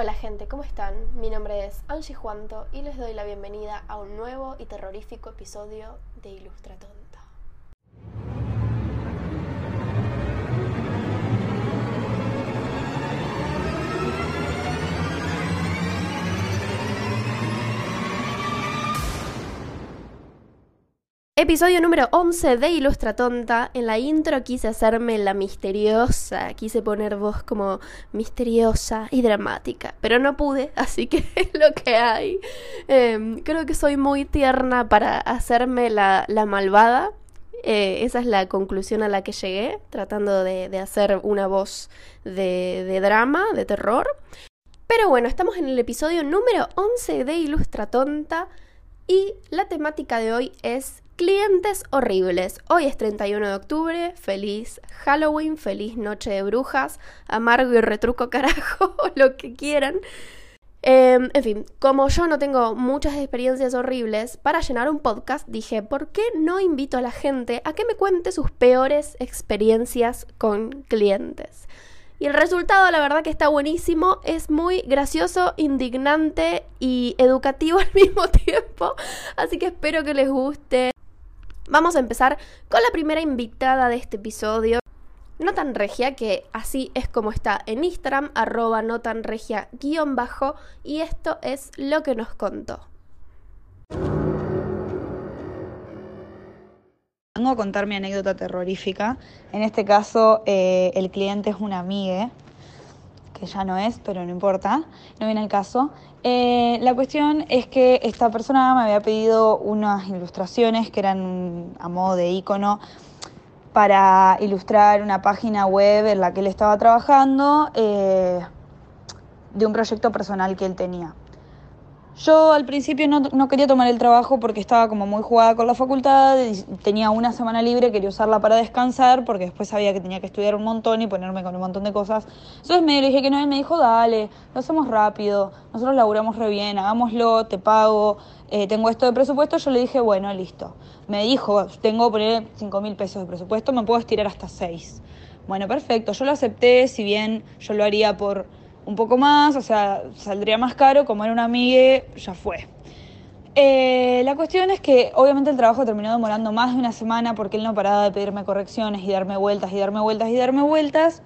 Hola gente, ¿cómo están? Mi nombre es Angie Juanto y les doy la bienvenida a un nuevo y terrorífico episodio de Ilustra Tonta. Episodio número 11 de Ilustra Tonta. En la intro quise hacerme la misteriosa, quise poner voz como misteriosa y dramática, pero no pude, así que es lo que hay. Em, creo que soy muy tierna para hacerme la, malvada. Eh, esa es la conclusión a la que llegué, tratando de, hacer una voz de, de drama, de terror. Pero bueno, estamos en el episodio número 11 de Ilustra Tonta. Y la temática de hoy es clientes horribles. Hoy es 31 de octubre, feliz Halloween, feliz Noche de Brujas, amargo y retruco carajo, lo que quieran. Em, en fin, como yo no tengo muchas experiencias horribles, para llenar un podcast dije, ¿por qué no invito a la gente a que me cuente sus peores experiencias con clientes? Y el resultado, la verdad que está buenísimo, es muy gracioso, indignante y educativo al mismo tiempo. Así que espero que les guste. Vamos a empezar con la primera invitada de este episodio. No tan regia, que así es como está en Instagram, arroba no tan regia guion bajo, y esto es lo que nos contó. Vengo a contar mi anécdota terrorífica. En este caso, eh, el cliente es una amiga, que ya no es, pero no importa, no viene el caso. Eh, la cuestión es que esta persona me había pedido unas ilustraciones que eran a modo de icono para ilustrar una página web en la que él estaba trabajando eh, de un proyecto personal que él tenía. Yo al principio no, quería tomar el trabajo porque estaba como muy jugada con la facultad, tenía una semana libre, quería usarla para descansar porque después sabía que tenía que estudiar un montón y ponerme con un montón de cosas. Entonces me dije que no, él me dijo, dale, lo hacemos rápido, nosotros laburamos re bien, hagámoslo, te pago, eh, tengo esto de presupuesto. Yo le dije, bueno, listo. Me dijo, tengo poner 5 mil pesos de presupuesto, me puedo estirar hasta 6. Bueno, perfecto, yo lo acepté, si bien yo lo haría por un poco más, o sea, saldría más caro, como era una amiga, ya fue. Eh, la cuestión es que obviamente el trabajo terminó demorando más de una semana porque él no paraba de pedirme correcciones y darme vueltas y darme vueltas y darme vueltas.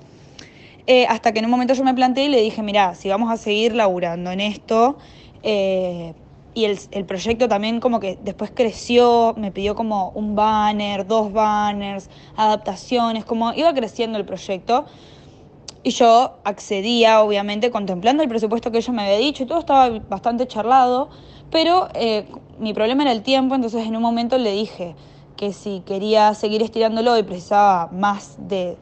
Eh, hasta que en un momento yo me planteé y le dije, mira, si vamos a seguir laburando en esto, eh, y el, el, proyecto también como que después creció, me pidió como un banner, dos banners, adaptaciones, como iba creciendo el proyecto. Y yo accedía, obviamente, contemplando el presupuesto que ella me había dicho y todo estaba bastante charlado, pero eh, mi problema era el tiempo, entonces en un momento le dije que si quería seguir estirándolo y precisaba más de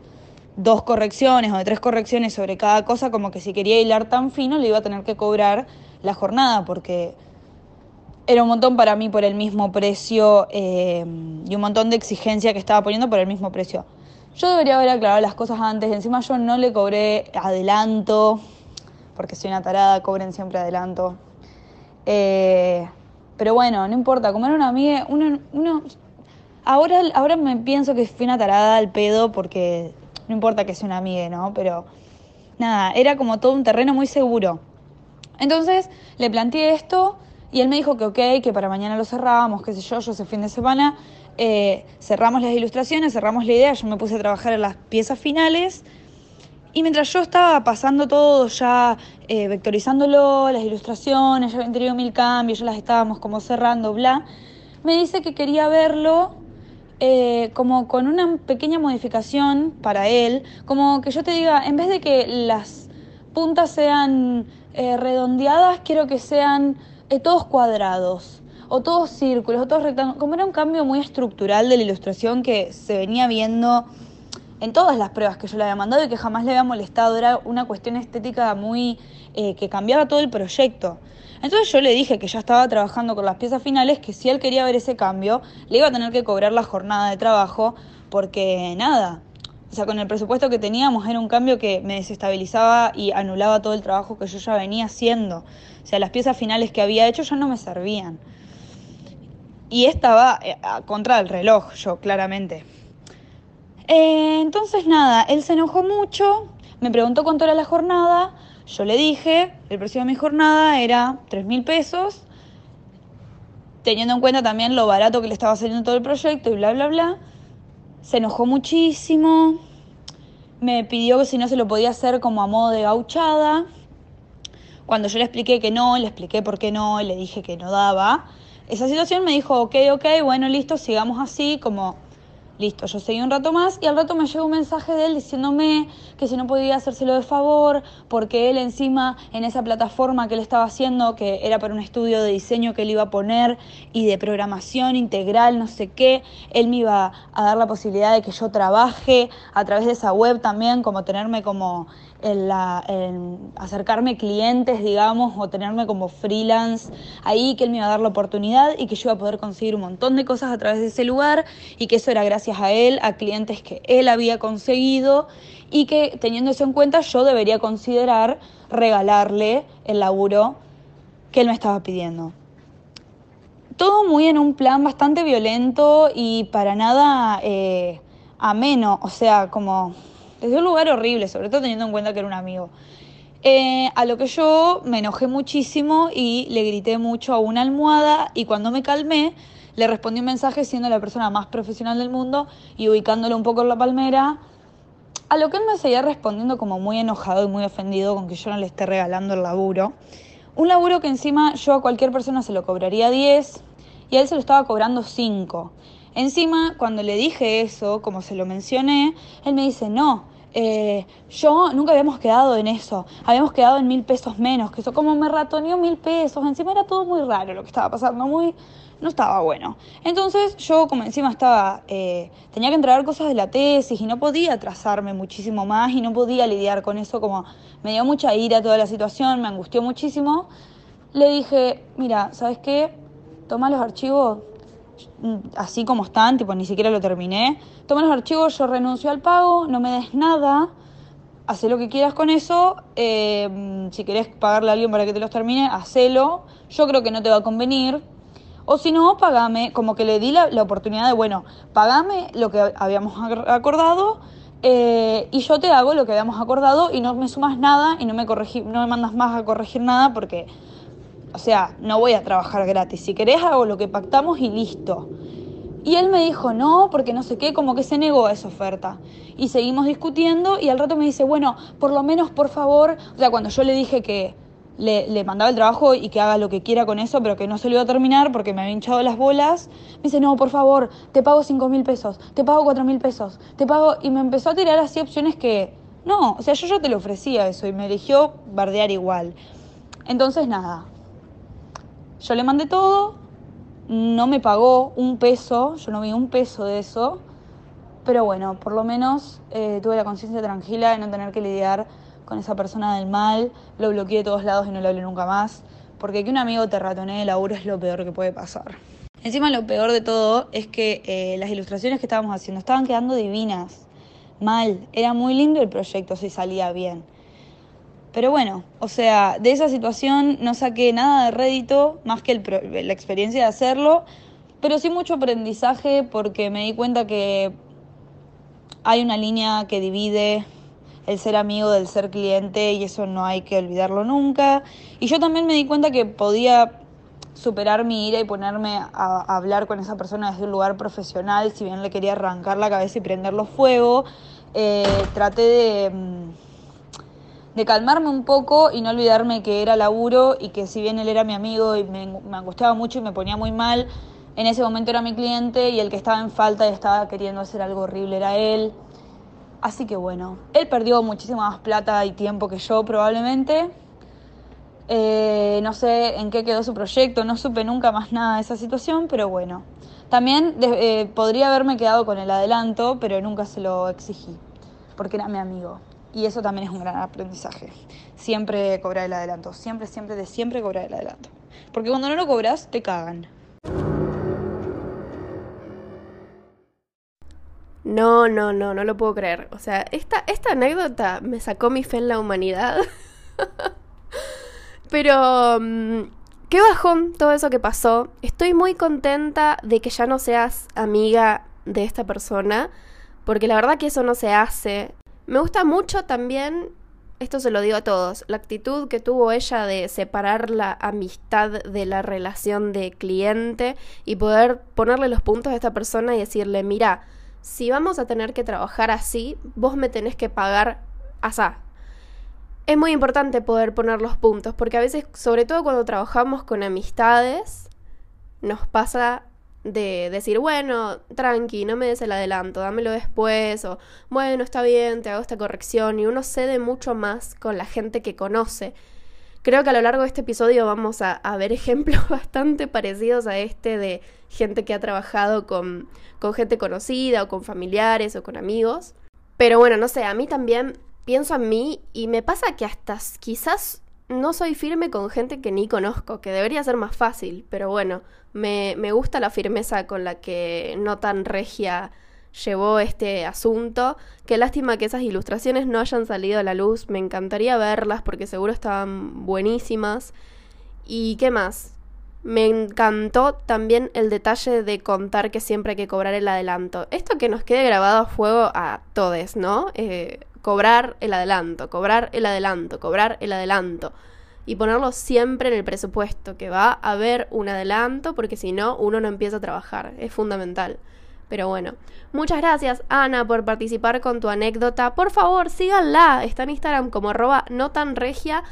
dos correcciones o de tres correcciones sobre cada cosa, como que si quería hilar tan fino le iba a tener que cobrar la jornada, porque era un montón para mí por el mismo precio eh, y un montón de exigencia que estaba poniendo por el mismo precio. Yo debería haber aclarado las cosas antes, encima yo no le cobré adelanto, porque soy una tarada, cobren siempre adelanto. Eh, pero bueno, no importa, como era una amiga, uno, uno, ahora, ahora me pienso que fui una tarada al pedo porque no importa que sea una amiga, ¿no? Pero nada, era como todo un terreno muy seguro. Entonces le planteé esto y él me dijo que ok, que para mañana lo cerrábamos, qué sé yo, yo ese fin de semana eh, cerramos las ilustraciones, cerramos la idea, yo me puse a trabajar en las piezas finales. Y mientras yo estaba pasando todo, ya eh, vectorizándolo, las ilustraciones, ya habían tenido mil cambios, ya las estábamos como cerrando, bla, me dice que quería verlo eh, como con una pequeña modificación para él, como que yo te diga, en vez de que las puntas sean redondeadas, quiero que sean todos cuadrados o todos círculos, o todos rectángulos, como era un cambio muy estructural de la ilustración que se venía viendo en todas las pruebas que yo le había mandado y que jamás le había molestado, era una cuestión estética muy eh, que cambiaba todo el proyecto. Entonces yo le dije que ya estaba trabajando con las piezas finales, que si él quería ver ese cambio, le iba a tener que cobrar la jornada de trabajo, porque nada, o sea, con el presupuesto que teníamos era un cambio que me desestabilizaba y anulaba todo el trabajo que yo ya venía haciendo. O sea, las piezas finales que había hecho ya no me servían. Y estaba eh, contra el reloj, yo claramente. Eh, entonces nada, él se enojó mucho, me preguntó cuánto era la jornada, Yo le dije, el precio de mi jornada era 3 mil pesos, teniendo en cuenta también lo barato que le estaba saliendo todo el proyecto y bla, bla, bla. Se enojó muchísimo, me pidió que si no se lo podía hacer como a modo de gauchada. Cuando yo le expliqué que no, le expliqué por qué no, le dije que no daba, esa situación me dijo, ok, ok, bueno, listo, sigamos así, como Listo, yo seguí un rato más y al rato me llegó un mensaje de él diciéndome que si no podía hacérselo de favor, porque él encima en esa plataforma que él estaba haciendo, que era para un estudio de diseño que él iba a poner y de programación integral, no sé qué, él me iba a dar la posibilidad de que yo trabaje a través de esa web también, como tenerme como en, la, acercarme clientes, digamos, o tenerme como freelance ahí, que él me iba a dar la oportunidad y que yo iba a poder conseguir un montón de cosas a través de ese lugar y que eso era gracias a él, a clientes que él había conseguido y que teniendo eso en cuenta yo debería considerar regalarle el laburo que él me estaba pidiendo. Todo muy en un plan bastante violento y para nada eh, ameno, o sea, como desde un lugar horrible, sobre todo teniendo en cuenta que era un amigo. Eh, a lo que yo me enojé muchísimo y le grité mucho a una almohada y cuando me calmé le respondí un mensaje siendo la persona más profesional del mundo y ubicándole un poco en la palmera. A lo que él me seguía respondiendo como muy enojado y muy ofendido con que yo no le esté regalando el laburo. Un laburo que encima yo a cualquier persona se lo cobraría 10 y él se lo estaba cobrando 5. Encima, cuando le dije eso, como se lo mencioné, él me dice, no, eh, yo nunca habíamos quedado en eso, habíamos quedado en mil pesos menos, que eso como me ratoneó mil pesos, encima era todo muy raro lo que estaba pasando, muy, no estaba bueno. Entonces yo como encima estaba, eh, tenía que entregar cosas de la tesis y no podía atrasarme muchísimo más y no podía lidiar con eso, como me dio mucha ira toda la situación, me angustió muchísimo, le dije, mira, ¿sabes qué? Toma los archivos, así como están, tipo ni siquiera lo terminé. Toma los archivos, yo renuncio al pago, no me des nada, haz lo que quieras con eso. Eh, si querés pagarle a alguien para que te los termine, hacelo. Yo creo que no te va a convenir. O si no, pagame, como que le di la, oportunidad de, bueno, pagame lo que habíamos acordado eh, y yo te hago lo que habíamos acordado y no me sumas nada y no me, corregí, no me mandas más a corregir nada porque o sea, no voy a trabajar gratis. Si querés hago lo que pactamos y listo. Y él me dijo, no, porque no sé qué, como que se negó a esa oferta. Y seguimos discutiendo y al rato me dice, bueno, por lo menos, por favor, o sea, cuando yo le dije que le, mandaba el trabajo y que haga lo que quiera con eso, pero que no se lo iba a terminar porque me había hinchado las bolas, me dice, no, por favor, te pago cinco mil pesos, te pago cuatro mil pesos, te pago... Y me empezó a tirar así opciones que, no, o sea, yo ya te lo ofrecía eso y me eligió bardear igual. Entonces, nada, yo le mandé todo, no me pagó un peso, yo no vi un peso de eso, pero bueno, por lo menos eh, tuve la conciencia tranquila de no tener que lidiar con esa persona del mal, lo bloqueé de todos lados y no le hablé nunca más, porque que un amigo te ratonee el laburo es lo peor que puede pasar. Encima lo peor de todo es que eh, las ilustraciones que estábamos haciendo estaban quedando divinas, mal, era muy lindo el proyecto si salía bien. Pero bueno, o sea, de esa situación no saqué nada de rédito, más que la experiencia de hacerlo, pero sí mucho aprendizaje porque me di cuenta que hay una línea que divide el ser amigo del ser cliente y eso no hay que olvidarlo nunca. Y yo también me di cuenta que podía superar mi ira y ponerme a, hablar con esa persona desde un lugar profesional, si bien le quería arrancar la cabeza y prenderlo fuego. Eh, traté de mm, de calmarme un poco y no olvidarme que era laburo y que si bien él era mi amigo y me, me, angustiaba mucho y me ponía muy mal, en ese momento era mi cliente y el que estaba en falta y estaba queriendo hacer algo horrible era él. Así que bueno, él perdió muchísima más plata y tiempo que yo probablemente. Eh, no sé en qué quedó su proyecto, no supe nunca más nada de esa situación, pero bueno. También eh, podría haberme quedado con el adelanto, pero nunca se lo exigí, porque era mi amigo. Y eso también es un gran aprendizaje. Siempre cobrar el adelanto. Siempre, siempre, de siempre cobrar el adelanto. Porque cuando no lo cobras, te cagan. No, no, no, no lo puedo creer. O sea, esta, esta anécdota me sacó mi fe en la humanidad. Pero... Mm, qué bajón todo eso que pasó. Estoy muy contenta de que ya no seas amiga de esta persona. Porque la verdad que eso no se hace. Me gusta mucho también esto se lo digo a todos, la actitud que tuvo ella de separar la amistad de la relación de cliente y poder ponerle los puntos a esta persona y decirle, mira, si vamos a tener que trabajar así, vos me tenés que pagar asá. Es muy importante poder poner los puntos, porque a veces, sobre todo cuando trabajamos con amistades, nos pasa de decir, bueno, tranqui, no me des el adelanto, dámelo después, o bueno, está bien, te hago esta corrección, y uno cede mucho más con la gente que conoce. Creo que a lo largo de este episodio vamos a, ver ejemplos bastante parecidos a este de gente que ha trabajado con, con gente conocida o con familiares o con amigos. Pero bueno, no sé, a mí también pienso en mí y me pasa que hasta quizás no soy firme con gente que ni conozco, que debería ser más fácil, pero bueno, me, me gusta la firmeza con la que no tan regia llevó este asunto. Qué lástima que esas ilustraciones no hayan salido a la luz. Me encantaría verlas porque seguro estaban buenísimas. ¿Y qué más? Me encantó también el detalle de contar que siempre hay que cobrar el adelanto. Esto que nos quede grabado a fuego a todos, ¿no? Eh, cobrar el adelanto, cobrar el adelanto, cobrar el adelanto. Y ponerlo siempre en el presupuesto, que va a haber un adelanto porque si no, uno no empieza a trabajar. Es fundamental. Pero bueno, muchas gracias Ana por participar con tu anécdota. Por favor, síganla. Está en Instagram como arroba no tan regia.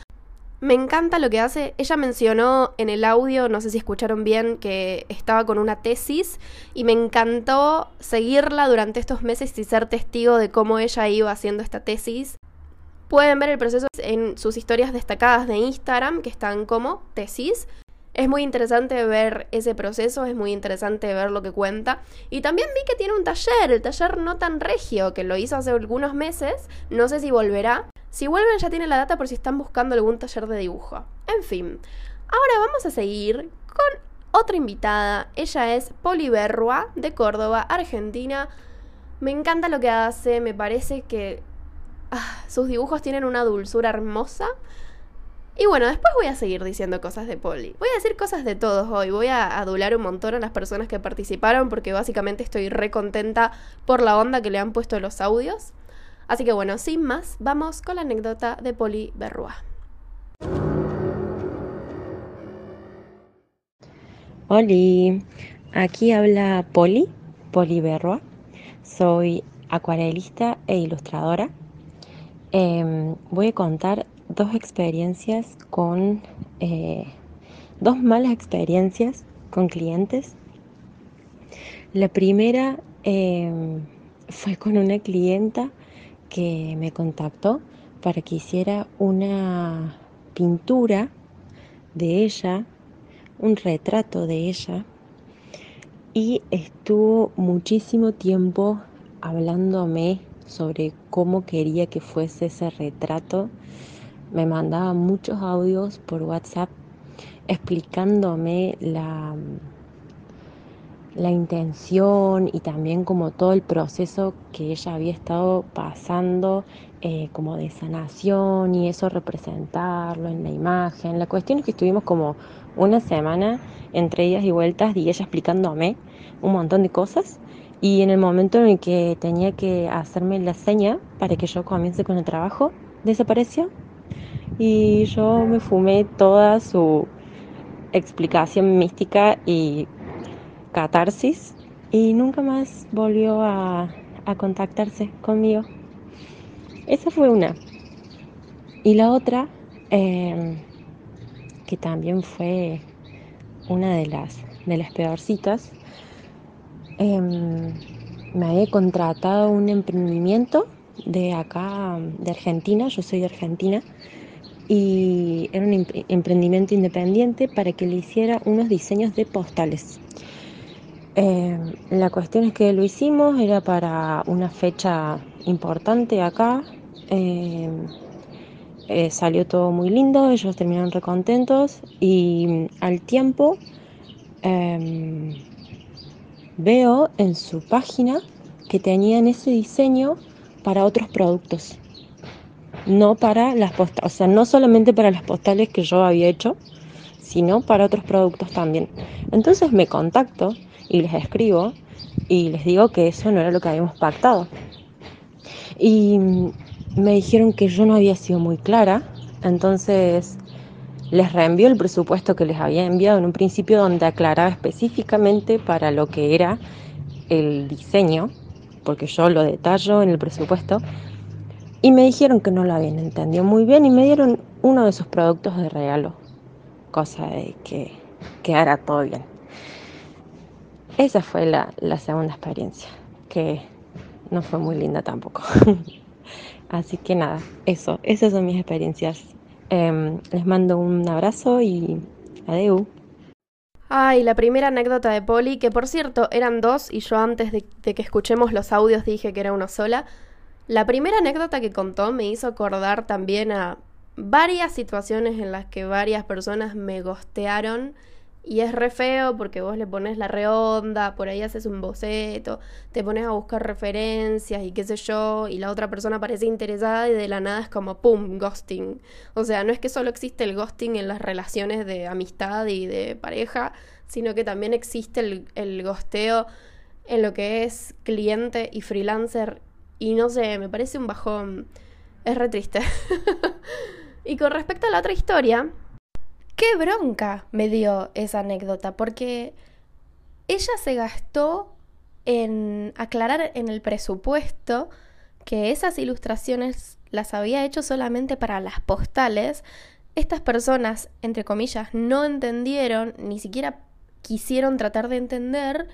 Me encanta lo que hace. Ella mencionó en el audio, no sé si escucharon bien, que estaba con una tesis y me encantó seguirla durante estos meses y ser testigo de cómo ella iba haciendo esta tesis. Pueden ver el proceso en sus historias destacadas de Instagram, que están como tesis. Es muy interesante ver ese proceso, es muy interesante ver lo que cuenta. Y también vi que tiene un taller, el taller no tan regio, que lo hizo hace algunos meses. No sé si volverá. Si vuelven ya tiene la data por si están buscando algún taller de dibujo. En fin, ahora vamos a seguir con otra invitada. Ella es Poli Berrua, de Córdoba, Argentina. Me encanta lo que hace, me parece que ah, sus dibujos tienen una dulzura hermosa. Y bueno, después voy a seguir diciendo cosas de Poli. Voy a decir cosas de todos hoy. Voy a adular un montón a las personas que participaron porque básicamente estoy re contenta por la onda que le han puesto los audios. Así que bueno, sin más, vamos con la anécdota de Poli Berrua. Hola, aquí habla Poli, Poli Berrua. Soy acuarelista e ilustradora. Em, voy a contar dos experiencias con, eh, dos malas experiencias con clientes. La primera em, fue con una clienta que me contactó para que hiciera una pintura de ella, un retrato de ella, y estuvo muchísimo tiempo hablándome sobre cómo quería que fuese ese retrato me mandaba muchos audios por WhatsApp explicándome la, la intención y también como todo el proceso que ella había estado pasando eh, como de sanación y eso representarlo en la imagen. La cuestión es que estuvimos como una semana entre idas y vueltas y ella explicándome un montón de cosas y en el momento en el que tenía que hacerme la seña para que yo comience con el trabajo, desapareció y yo me fumé toda su explicación mística y catarsis y nunca más volvió a, contactarse conmigo. Esa fue una. Y la otra, em, que también fue una de las, de las peorcitas, em, me había contratado un emprendimiento de acá, de Argentina, yo soy de Argentina, y era un emprendimiento independiente para que le hiciera unos diseños de postales. Eh, la cuestión es que lo hicimos, era para una fecha importante acá. Eh, eh, salió todo muy lindo, ellos terminaron recontentos y al tiempo em, veo en su página que tenían ese diseño para otros productos no para las postales, o sea, no solamente para las postales que yo había hecho, sino para otros productos también. Entonces me contacto y les escribo y les digo que eso no era lo que habíamos pactado. Y me dijeron que yo no había sido muy clara, entonces les reenvió el presupuesto que les había enviado en un principio donde aclaraba específicamente para lo que era el diseño, porque yo lo detallo en el presupuesto, y me dijeron que no lo habían entendido muy bien y me dieron uno de sus productos de regalo, cosa de que quedara todo bien. Esa fue la, la segunda experiencia, que no fue muy linda tampoco. Así que nada, eso, esas son mis experiencias. Em, les mando un abrazo y adeu. Ay, la primera anécdota de Poli, que por cierto eran dos y yo antes de, de, que escuchemos los audios dije que era una sola. La primera anécdota que contó me hizo acordar también a varias situaciones en las que varias personas me gostearon y es re feo porque vos le pones la reonda, por ahí haces un boceto, te pones a buscar referencias y qué sé yo, y la otra persona parece interesada y de la nada es como ¡pum! ghosting. O sea, no es que solo existe el ghosting en las relaciones de amistad y de pareja, sino que también existe el, el ghosteo en lo que es cliente y freelancer. Y no sé, me parece un bajón. Es re triste. y con respecto a la otra historia, qué bronca me dio esa anécdota, porque ella se gastó en aclarar en el presupuesto que esas ilustraciones las había hecho solamente para las postales. Estas personas, entre comillas, no entendieron, ni siquiera quisieron tratar de entender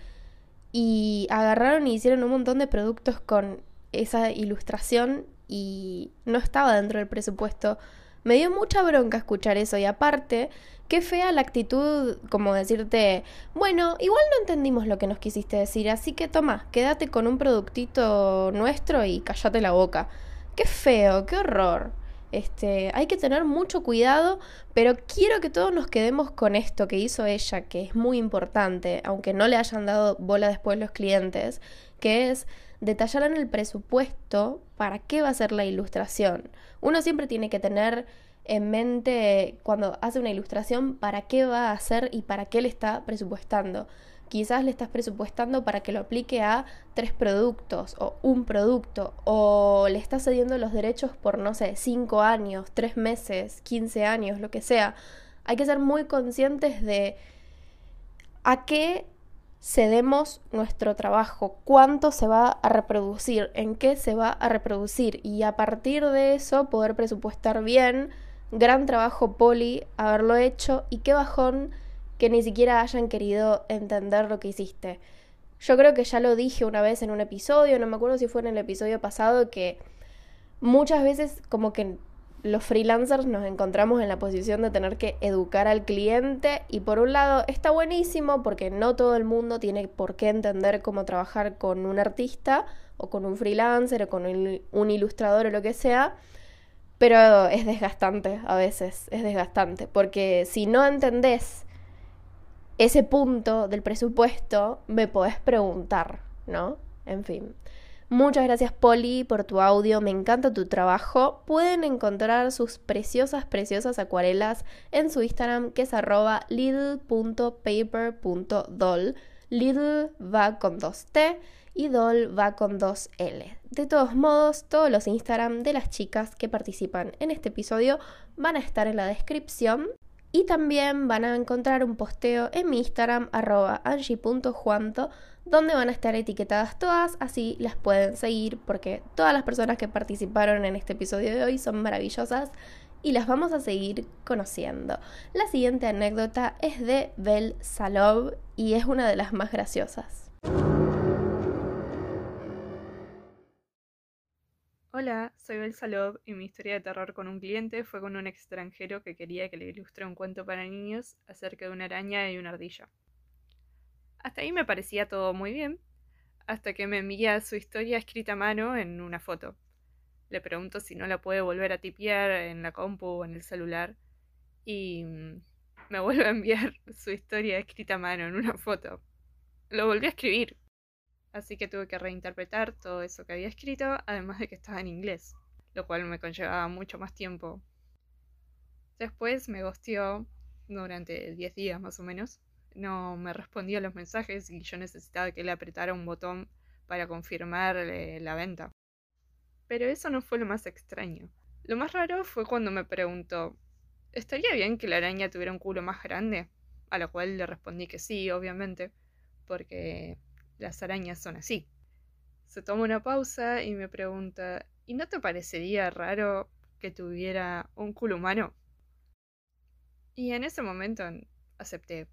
y agarraron y hicieron un montón de productos con esa ilustración y no estaba dentro del presupuesto me dio mucha bronca escuchar eso y aparte, qué fea la actitud como decirte, bueno, igual no entendimos lo que nos quisiste decir, así que toma, quédate con un productito nuestro y cállate la boca. Qué feo, qué horror. Este, hay que tener mucho cuidado, pero quiero que todos nos quedemos con esto que hizo ella, que es muy importante, aunque no le hayan dado bola después los clientes, que es detallar en el presupuesto para qué va a ser la ilustración. Uno siempre tiene que tener en mente cuando hace una ilustración para qué va a hacer y para qué le está presupuestando. Quizás le estás presupuestando para que lo aplique a tres productos o un producto o le estás cediendo los derechos por, no sé, cinco años, tres meses, quince años, lo que sea. Hay que ser muy conscientes de a qué cedemos nuestro trabajo, cuánto se va a reproducir, en qué se va a reproducir y a partir de eso poder presupuestar bien. Gran trabajo, Poli, haberlo hecho y qué bajón que ni siquiera hayan querido entender lo que hiciste. Yo creo que ya lo dije una vez en un episodio, no me acuerdo si fue en el episodio pasado, que muchas veces como que los freelancers nos encontramos en la posición de tener que educar al cliente y por un lado está buenísimo porque no todo el mundo tiene por qué entender cómo trabajar con un artista o con un freelancer o con un ilustrador o lo que sea, pero es desgastante a veces, es desgastante porque si no entendés ese punto del presupuesto, me podés preguntar, ¿no? En fin. Muchas gracias Poli por tu audio, me encanta tu trabajo. Pueden encontrar sus preciosas, preciosas acuarelas en su Instagram que es arroba little.paper.doll. Little va con dos T y doll va con dos L. De todos modos, todos los Instagram de las chicas que participan en este episodio van a estar en la descripción. Y también van a encontrar un posteo en mi Instagram arroba angie.juanto donde van a estar etiquetadas todas, así las pueden seguir porque todas las personas que participaron en este episodio de hoy son maravillosas y las vamos a seguir conociendo. La siguiente anécdota es de Bel Salov y es una de las más graciosas. Hola, soy Bel Salov y mi historia de terror con un cliente fue con un extranjero que quería que le ilustre un cuento para niños acerca de una araña y una ardilla. Hasta ahí me parecía todo muy bien, hasta que me envía su historia escrita a mano en una foto. Le pregunto si no la puede volver a tipear en la compu o en el celular y mm, me vuelve a enviar su historia escrita a mano en una foto. Lo volví a escribir, así que tuve que reinterpretar todo eso que había escrito, además de que estaba en inglés, lo cual me conllevaba mucho más tiempo. Después me gosteó durante 10 días más o menos no me respondía los mensajes y yo necesitaba que le apretara un botón para confirmar la venta. Pero eso no fue lo más extraño. Lo más raro fue cuando me preguntó, ¿estaría bien que la araña tuviera un culo más grande? A lo cual le respondí que sí, obviamente, porque las arañas son así. Se toma una pausa y me pregunta, ¿y no te parecería raro que tuviera un culo humano? Y en ese momento acepté,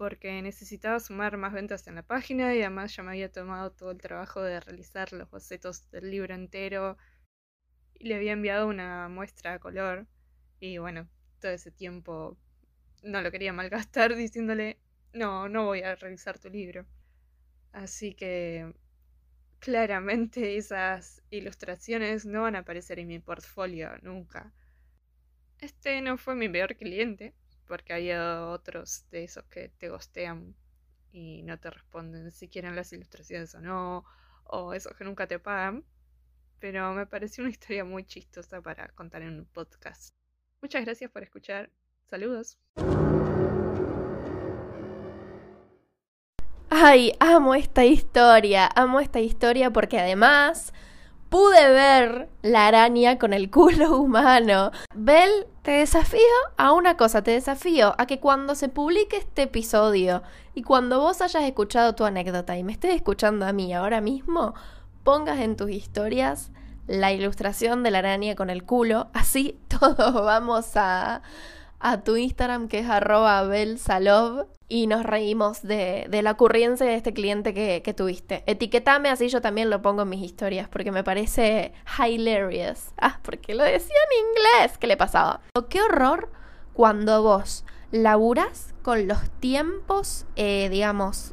porque necesitaba sumar más ventas en la página y además ya me había tomado todo el trabajo de realizar los bocetos del libro entero y le había enviado una muestra a color y bueno, todo ese tiempo no lo quería malgastar diciéndole, no, no voy a revisar tu libro. Así que claramente esas ilustraciones no van a aparecer en mi portfolio nunca. Este no fue mi peor cliente, porque hay otros de esos que te gostean y no te responden si quieren las ilustraciones o no, o esos que nunca te pagan. Pero me pareció una historia muy chistosa para contar en un podcast. Muchas gracias por escuchar. Saludos. Ay, amo esta historia, amo esta historia porque además pude ver la araña con el culo humano. Bel, te desafío a una cosa, te desafío a que cuando se publique este episodio y cuando vos hayas escuchado tu anécdota y me estés escuchando a mí ahora mismo, pongas en tus historias la ilustración de la araña con el culo, así todos vamos a, a tu Instagram que es arroba y nos reímos de, la ocurrencia de este cliente que, que, tuviste. Etiquetame así yo también lo pongo en mis historias porque me parece hilarious. Ah, porque lo decía en inglés. ¿Qué le pasaba? Qué horror cuando vos laburas con los tiempos, eh, digamos,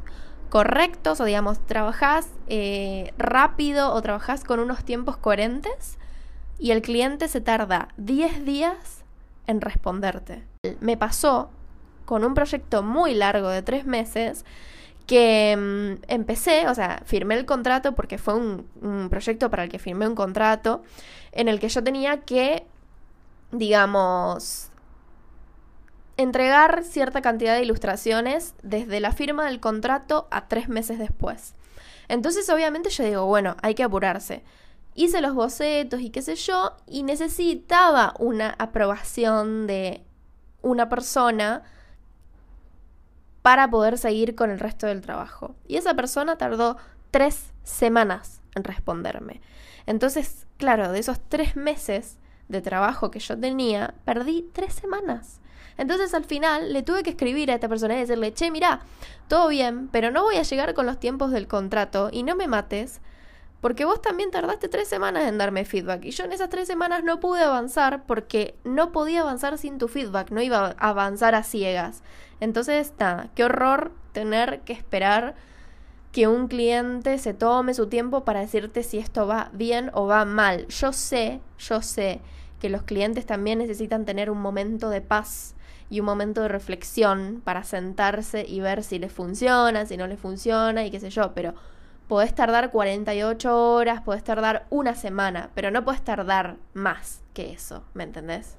correctos o digamos, trabajás eh, rápido o trabajás con unos tiempos coherentes y el cliente se tarda 10 días en responderte. Me pasó con un proyecto muy largo de tres meses que mm, empecé, o sea, firmé el contrato porque fue un, proyecto para el que firmé un contrato en el que yo tenía que, digamos, entregar cierta cantidad de ilustraciones desde la firma del contrato a tres meses después. Entonces, obviamente, yo digo, bueno, hay que apurarse. Hice los bocetos y qué sé yo, y necesitaba una aprobación de una persona para poder seguir con el resto del trabajo. Y esa persona tardó tres semanas en responderme. Entonces, claro, de esos tres meses de trabajo que yo tenía, perdí tres semanas. Entonces al final le tuve que escribir a esta persona y decirle, che, mira, todo bien, pero no voy a llegar con los tiempos del contrato y no me mates, porque vos también tardaste tres semanas en darme feedback y yo en esas tres semanas no pude avanzar porque no podía avanzar sin tu feedback, no iba a avanzar a ciegas. Entonces, nada, qué horror tener que esperar que un cliente se tome su tiempo para decirte si esto va bien o va mal. Yo sé, yo sé que los clientes también necesitan tener un momento de paz y un momento de reflexión para sentarse y ver si les funciona, si no les funciona y qué sé yo, pero podés tardar 48 horas, podés tardar una semana, pero no podés tardar más que eso, ¿me entendés?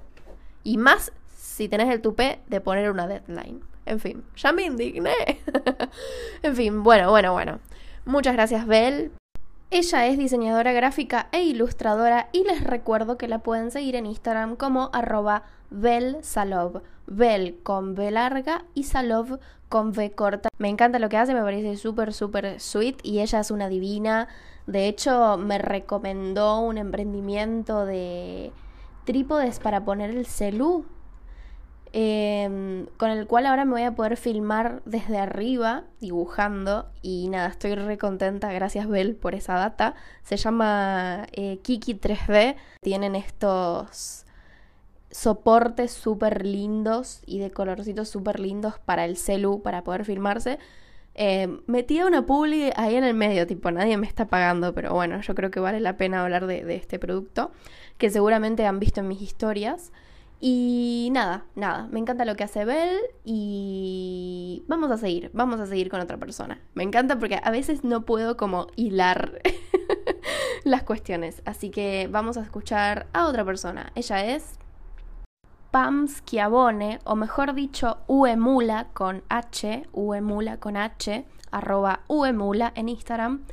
Y más si tenés el tupé de poner una deadline. En fin, ya me indigné. en fin, bueno, bueno, bueno. Muchas gracias, Bel. Ella es diseñadora gráfica e ilustradora y les recuerdo que la pueden seguir en Instagram como arroba belsalov. Bel con B larga y Salov con V corta. Me encanta lo que hace, me parece súper, súper sweet y ella es una divina. De hecho, me recomendó un emprendimiento de trípodes para poner el celú. Em, con el cual ahora me voy a poder filmar desde arriba dibujando y nada, estoy re contenta, gracias Bel por esa data. Se llama eh, Kiki 3D, tienen estos soportes súper lindos y de colorcitos súper lindos para el celu, para poder filmarse. Eh, metía una publi ahí en el medio, tipo, nadie me está pagando, pero bueno, yo creo que vale la pena hablar de, este producto, que seguramente han visto en mis historias. Y nada, nada, me encanta lo que hace Bell y vamos a seguir, vamos a seguir con otra persona. Me encanta porque a veces no puedo como hilar las cuestiones, así que vamos a escuchar a otra persona. Ella es Pam Schiavone, o mejor dicho, Uemula con H, Uemula con H, arroba Uemula en Instagram.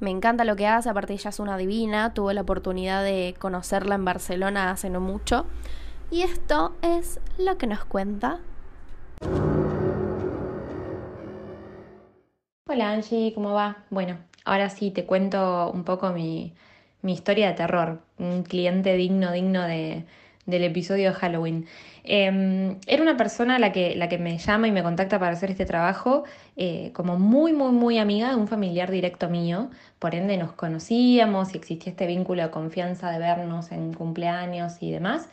Me encanta lo que hace, aparte ella es una divina, tuve la oportunidad de conocerla en Barcelona hace no mucho. Y esto es lo que nos cuenta. Hola Angie, ¿cómo va? Bueno, ahora sí te cuento un poco mi, mi historia de terror. Un cliente digno, digno de, del episodio de Halloween. Em, era una persona la que, la que me llama y me contacta para hacer este trabajo eh, como muy, muy, muy amiga de un familiar directo mío. Por ende nos conocíamos y existía este vínculo de confianza de vernos en cumpleaños y demás.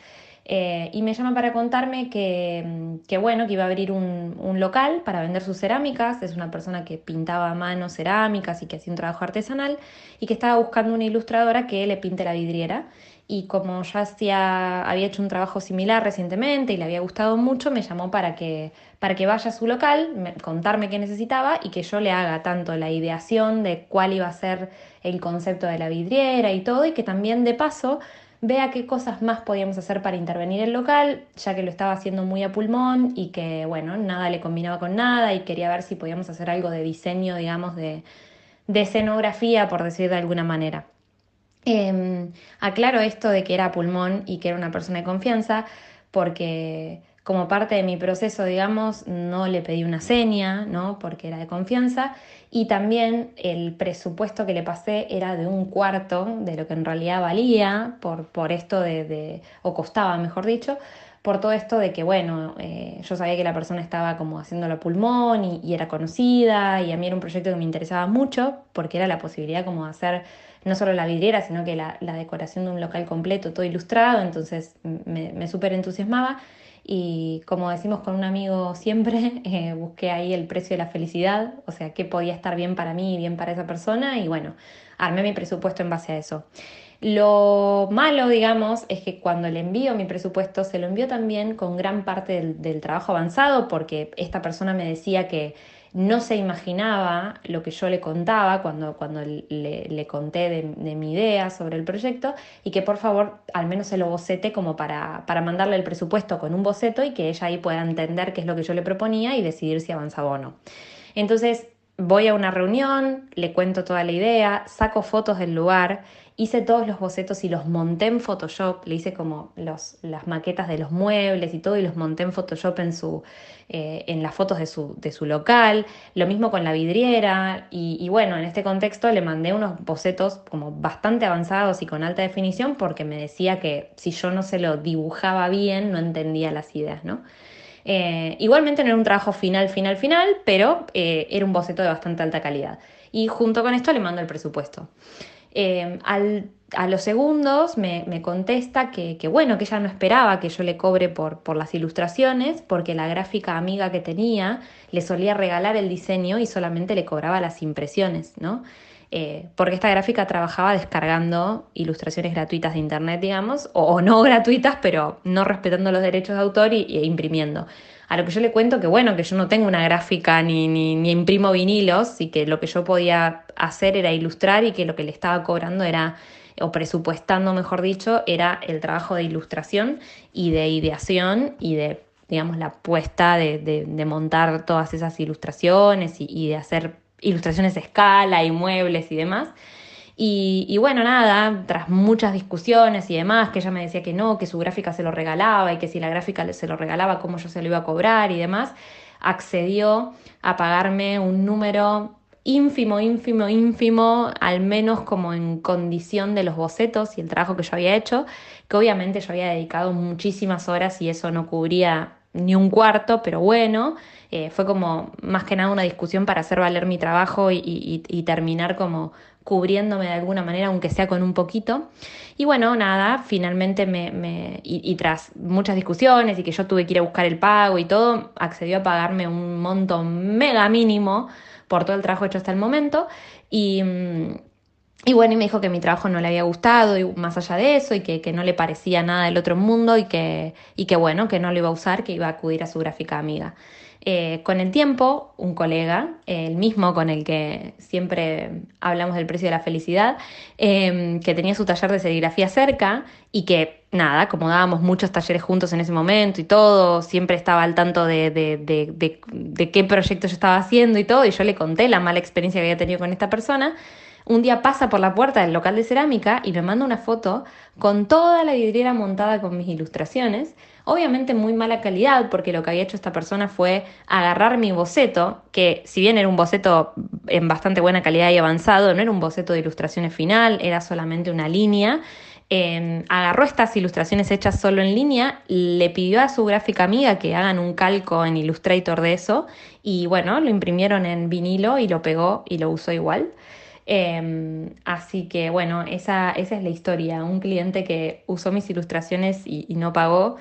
Eh, y me llama para contarme que, que, bueno, que iba a abrir un, un, local para vender sus cerámicas. Es una persona que pintaba a mano cerámicas y que hacía un trabajo artesanal y que estaba buscando una ilustradora que le pinte la vidriera y como ya hacía, había hecho un trabajo similar recientemente y le había gustado mucho, me llamó para que, para que vaya a su local, contarme qué necesitaba y que yo le haga tanto la ideación de cuál iba a ser el concepto de la vidriera y todo, y que también de paso vea qué cosas más podíamos hacer para intervenir el local, ya que lo estaba haciendo muy a pulmón y que, bueno, nada le combinaba con nada y quería ver si podíamos hacer algo de diseño, digamos, de, de escenografía, por decir de alguna manera. Eh, aclaro esto de que era pulmón y que era una persona de confianza porque como parte de mi proceso, digamos, no le pedí una seña, ¿no? Porque era de confianza. Y también el presupuesto que le pasé era de un cuarto de lo que en realidad valía por, por esto de, o costaba, mejor dicho, por todo esto de que, bueno, eh, yo sabía que la persona estaba como haciéndolo pulmón y, y, era conocida y a mí era un proyecto que me interesaba mucho porque era la posibilidad como de hacer no solo la vidriera, sino que la, decoración de un local completo, todo ilustrado, entonces me, me súper entusiasmaba. Y como decimos con un amigo siempre, eh, busqué ahí el precio de la felicidad, o sea, qué podía estar bien para mí y bien para esa persona, y bueno, armé mi presupuesto en base a eso. Lo malo, digamos, es que cuando le envío mi presupuesto, se lo envío también con gran parte del trabajo avanzado, porque esta persona me decía que no se imaginaba lo que yo le contaba cuando, cuando le, conté de, mi idea sobre el proyecto y que por favor al menos se lo bocete como para, para mandarle el presupuesto con un boceto y que ella ahí pueda entender qué es lo que yo le proponía y decidir si avanzaba o no. Entonces voy a una reunión, le cuento toda la idea, saco fotos del lugar hice todos los bocetos y los monté en Photoshop, le hice como las maquetas de los muebles y todo y los monté en Photoshop en, su, eh, en las fotos de su, de su, local, lo mismo con la vidriera y, y, bueno, en este contexto le mandé unos bocetos como bastante avanzados y con alta definición porque me decía que si yo no se lo dibujaba bien no entendía las ideas, ¿no? Eh, igualmente no era un trabajo final, final, final, pero eh, era un boceto de bastante alta calidad. Y junto con esto le mando el presupuesto. Em, a los segundos me, contesta que, bueno, que ella no esperaba que yo le cobre por, las ilustraciones, porque la gráfica amiga que tenía le solía regalar el diseño y solamente le cobraba las impresiones, ¿no? Eh, porque esta gráfica trabajaba descargando ilustraciones gratuitas de internet, digamos, o, no gratuitas, pero no respetando los derechos de autor e imprimiendo. A lo que yo le cuento que bueno, que yo no tengo una gráfica ni, ni, imprimo vinilos y que lo que yo podía hacer era ilustrar y que lo que le estaba cobrando era, o presupuestando mejor dicho, era el trabajo de ilustración y de ideación y de, digamos, la puesta de, de, montar todas esas ilustraciones y, y de hacer ilustraciones a escala y muebles y demás. Y, bueno, nada, tras muchas discusiones y demás, que ella me decía que no, que su gráfica se lo regalaba y que si la gráfica se lo regalaba, cómo yo se lo iba a cobrar y demás, accedió a pagarme un número ínfimo, ínfimo, ínfimo, al menos como en condición de los bocetos y el trabajo que yo había hecho, que obviamente yo había dedicado muchísimas horas y eso no cubría ni un cuarto, pero bueno, eh, fue como más que nada una discusión para hacer valer mi trabajo y terminar como cubriéndome de alguna manera, aunque sea con un poquito. Y bueno, nada, finalmente me, y, tras muchas discusiones y que yo tuve que ir a buscar el pago y todo, accedió a pagarme un monto mega mínimo por todo el trabajo hecho hasta el momento. Y, y bueno, y me dijo que mi trabajo no le había gustado y más allá de eso y que, que no le parecía nada del otro mundo y que, y que bueno, que no lo iba a usar, que iba a acudir a su gráfica amiga. Eh, con el tiempo, un colega, el mismo con el que siempre hablamos del precio de la felicidad, em, que tenía su taller de serigrafía cerca y que, nada, como dábamos muchos talleres juntos en ese momento y todo, siempre estaba al tanto de, de qué proyecto yo estaba haciendo y todo, y yo le conté la mala experiencia que había tenido con esta persona un día pasa por la puerta del local de cerámica y me manda una foto con toda la vidriera montada con mis ilustraciones. Obviamente muy mala calidad, porque lo que había hecho esta persona fue agarrar mi boceto, que si bien era un boceto en bastante buena calidad y avanzado, no era un boceto de ilustraciones final, era solamente una línea, Em, agarró estas ilustraciones hechas solo en línea, le pidió a su gráfica amiga que hagan un calco en Illustrator de eso y bueno, lo imprimieron en vinilo y lo pegó y lo usó igual. Em, así que bueno, esa, esa, es la historia. Un cliente que usó mis ilustraciones y, no pagó.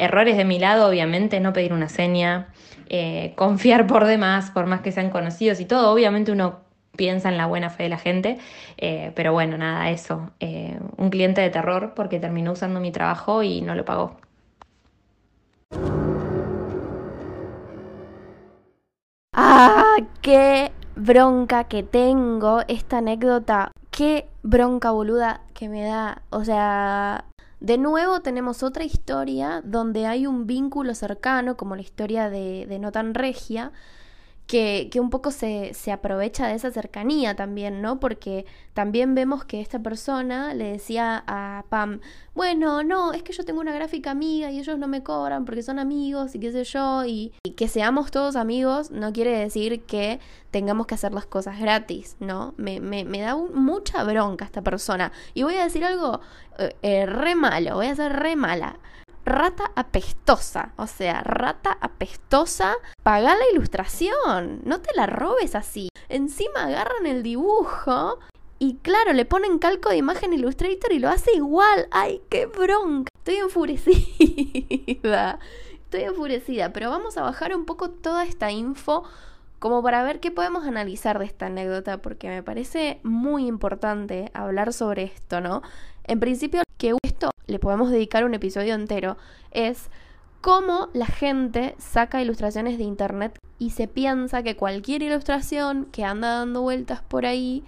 Errores de mi lado, obviamente, no pedir una seña, eh, confiar por demás, por más que sean conocidos y todo. Obviamente uno piensa en la buena fe de la gente, eh, pero bueno, nada, eso. Eh, un cliente de terror porque terminó usando mi trabajo y no lo pagó. ¡Ah! ¡Qué bronca que tengo esta anécdota! ¡Qué bronca boluda que me da! O sea, de nuevo tenemos otra historia donde hay un vínculo cercano, como la historia de, de No tan Regia, que, un poco se, se, aprovecha de esa cercanía también, ¿no? Porque también vemos que esta persona le decía a Pam, bueno, no, es que yo tengo una gráfica amiga y ellos no me cobran porque son amigos y qué sé yo, y, que seamos todos amigos no quiere decir que tengamos que hacer las cosas gratis, ¿no? Me, me, me da mucha bronca esta persona. Y voy a decir algo eh, eh, re malo, voy a ser re mala rata apestosa. O sea, rata apestosa, paga la ilustración. No te la robes así. Encima agarran el dibujo y claro, le ponen calco de imagen Illustrator y lo hace igual. ¡Ay, qué bronca! Estoy enfurecida. Estoy enfurecida, pero vamos a bajar un poco toda esta info como para ver qué podemos analizar de esta anécdota, porque me parece muy importante hablar sobre esto, ¿no? En principio, que esto le podemos dedicar un episodio entero, es cómo la gente saca ilustraciones de internet y se piensa que cualquier ilustración que anda dando vueltas por ahí,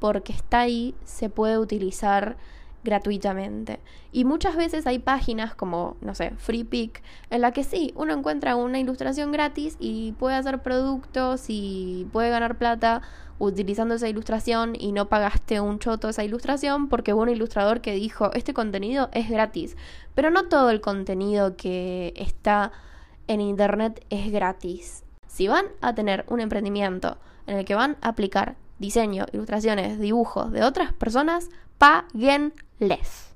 porque está ahí, se puede utilizar gratuitamente. Y muchas veces hay páginas como, no sé, FreePic, en la que sí, uno encuentra una ilustración gratis y puede hacer productos y puede ganar plata utilizando esa ilustración y no pagaste un choto esa ilustración porque hubo un ilustrador que dijo, este contenido es gratis. Pero no todo el contenido que está en internet es gratis. Si van a tener un emprendimiento en el que van a aplicar diseño, ilustraciones, dibujos de otras personas, paguenles.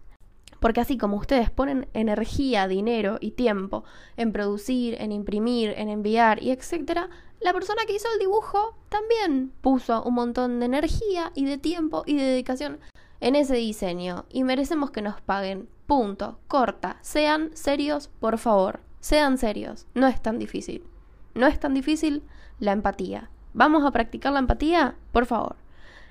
Porque así como ustedes ponen energía, dinero y tiempo en producir, en imprimir, en enviar y etcétera, la persona que hizo el dibujo también puso un montón de energía y de tiempo y de dedicación en ese diseño y merecemos que nos paguen. Punto. Corta. Sean serios, por favor. Sean serios. No es tan difícil. No es tan difícil la empatía. ¿Vamos a practicar la empatía? Por favor.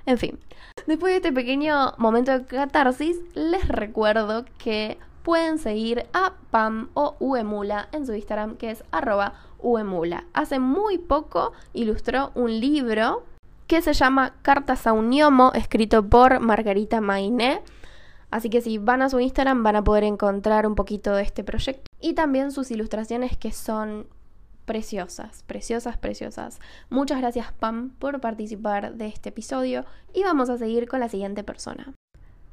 En fin, después de este pequeño momento de catarsis, les recuerdo que pueden seguir a Pam o Uemula en su Instagram, que es arroba Uemula. Hace muy poco ilustró un libro que se llama Cartas a un Ñomo, escrito por Margarita Mainé. Así que si van a su Instagram van a poder encontrar un poquito de este proyecto y también sus ilustraciones que son preciosas, preciosas, preciosas. Muchas gracias Pam por participar de este episodio y vamos a seguir con la siguiente persona.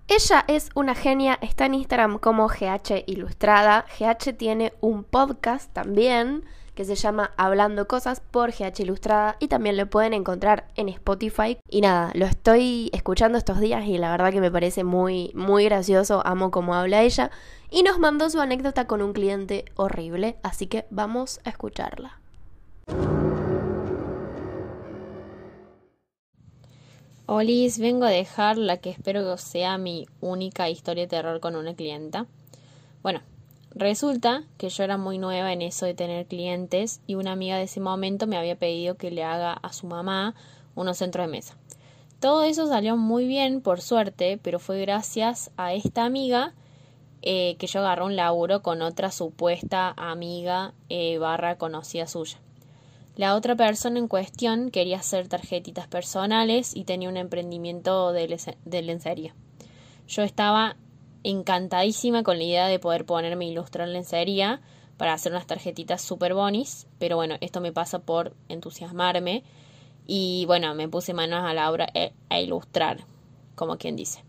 Ella es una genia, está en Instagram como GH Ilustrada. GH tiene un podcast también que se llama Hablando Cosas por GH Ilustrada y también lo pueden encontrar en Spotify. Y nada, lo estoy escuchando estos días y la verdad que me parece muy, muy gracioso, amo cómo habla ella. Y nos mandó su anécdota con un cliente horrible, así que vamos a escucharla. Olis, vengo a dejar la que espero que sea mi única historia de terror con una clienta. Bueno, Resulta que yo era muy nueva en eso de tener clientes y una amiga de ese momento me había pedido que le haga a su mamá unos centros de mesa. Todo eso salió muy bien, por suerte, pero fue gracias a esta amiga eh, que yo agarré un laburo con otra supuesta amiga eh, barra conocida suya. La otra persona en cuestión quería hacer tarjetitas personales y tenía un emprendimiento de, de lencería. Yo estaba encantadísima con la idea de poder ponerme ilustrar lencería para hacer unas tarjetitas super bonis, pero bueno, esto me pasa por entusiasmarme y bueno, me puse manos a la obra e, a ilustrar. como quien dice.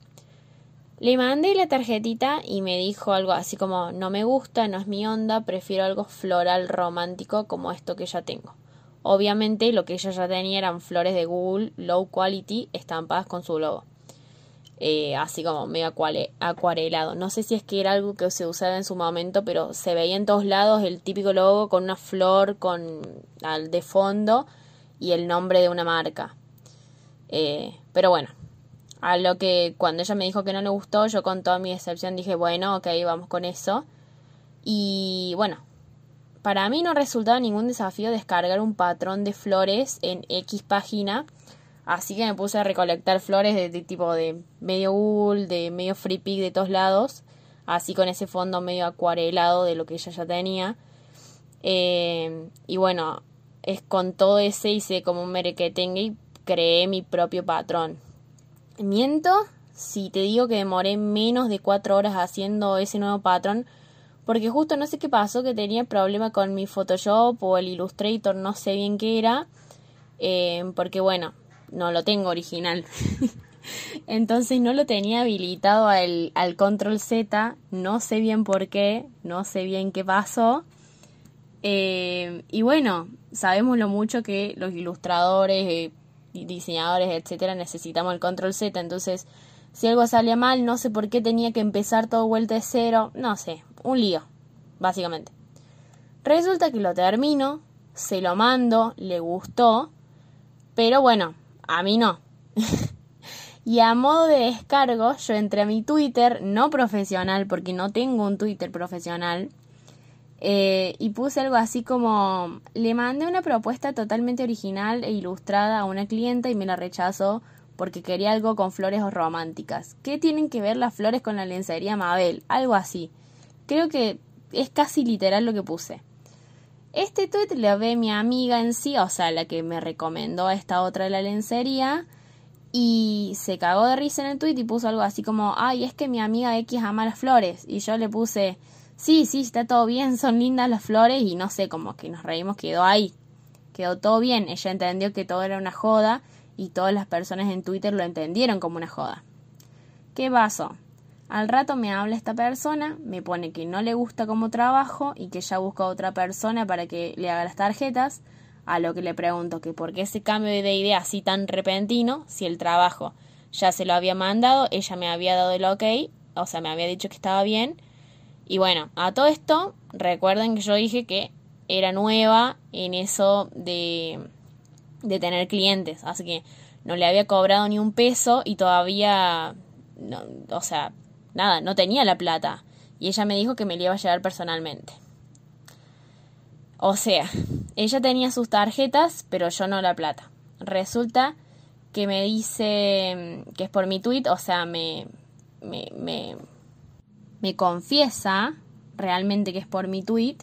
Le mandé la tarjetita y me dijo algo así como no me gusta, no es mi onda, prefiero algo floral romántico como esto que ya tengo. Obviamente lo que ella ya tenía eran flores de Google low quality estampadas con su logo. Eh, así como medio acuarelado. No sé si es que era algo que se usaba en su momento, pero se veía en todos lados el típico logo con una flor con al de fondo y el nombre de una marca. Eh, pero bueno, a lo que cuando ella me dijo que no le gustó, yo con toda mi decepción dije, bueno, ok, vamos con eso. Y bueno, para mí no resultaba ningún desafío descargar un patrón de flores en X página. Así que me puse a recolectar flores de, tipo de medio wool, de medio free pick de todos lados. Así con ese fondo medio acuarelado de lo que ella ya tenía. Eh, y bueno, es con todo ese hice como un merequetengue y creé mi propio patrón. Miento si te digo que demoré menos de cuatro horas haciendo ese nuevo patrón, porque justo no sé qué pasó, que tenía problema con mi Photoshop o el Illustrator, no sé bien qué era, eh, porque bueno, no lo tengo original. Entonces no lo tenía habilitado al, al control Z, no sé bien por qué, no sé bien qué pasó. Eh, y bueno, sabemos lo mucho que los ilustradores, eh, diseñadores, etcétera, necesitamos el control Z. Entonces, si algo salía mal, no sé por qué tenía que empezar todo vuelta de cero. No sé, un lío, básicamente. Resulta que lo termino, se lo mando, le gustó, pero bueno, a mí no. y a modo de descargo, yo entré a mi Twitter, no profesional, porque no tengo un Twitter profesional, eh, y puse algo así como, le mandé una propuesta totalmente original e ilustrada a una clienta y me la rechazó porque quería algo con flores o románticas. ¿Qué tienen que ver las flores con la lencería Mabel? Algo así. Creo que es casi literal lo que puse. Este tweet lo ve mi amiga en sí, o sea, la que me recomendó esta otra de la lencería, y se cagó de risa en el tweet y puso algo así como, ay, es que mi amiga X ama las flores. Y yo le puse, sí, sí, está todo bien, son lindas las flores y no sé, como que nos reímos, quedó ahí. Quedó todo bien, ella entendió que todo era una joda y todas las personas en Twitter lo entendieron como una joda. ¿Qué pasó? Al rato me habla esta persona, me pone que no le gusta como trabajo y que ya busca otra persona para que le haga las tarjetas, a lo que le pregunto que por qué ese cambio de idea así tan repentino, si el trabajo ya se lo había mandado, ella me había dado el ok, o sea, me había dicho que estaba bien, y bueno, a todo esto, recuerden que yo dije que era nueva en eso de, de tener clientes, así que no le había cobrado ni un peso y todavía, no, o sea, nada, no tenía la plata. Y ella me dijo que me la iba a llevar personalmente. O sea, ella tenía sus tarjetas, pero yo no la plata. Resulta que me dice que es por mi tweet, o sea, me, me, me me confiesa realmente que es por mi tweet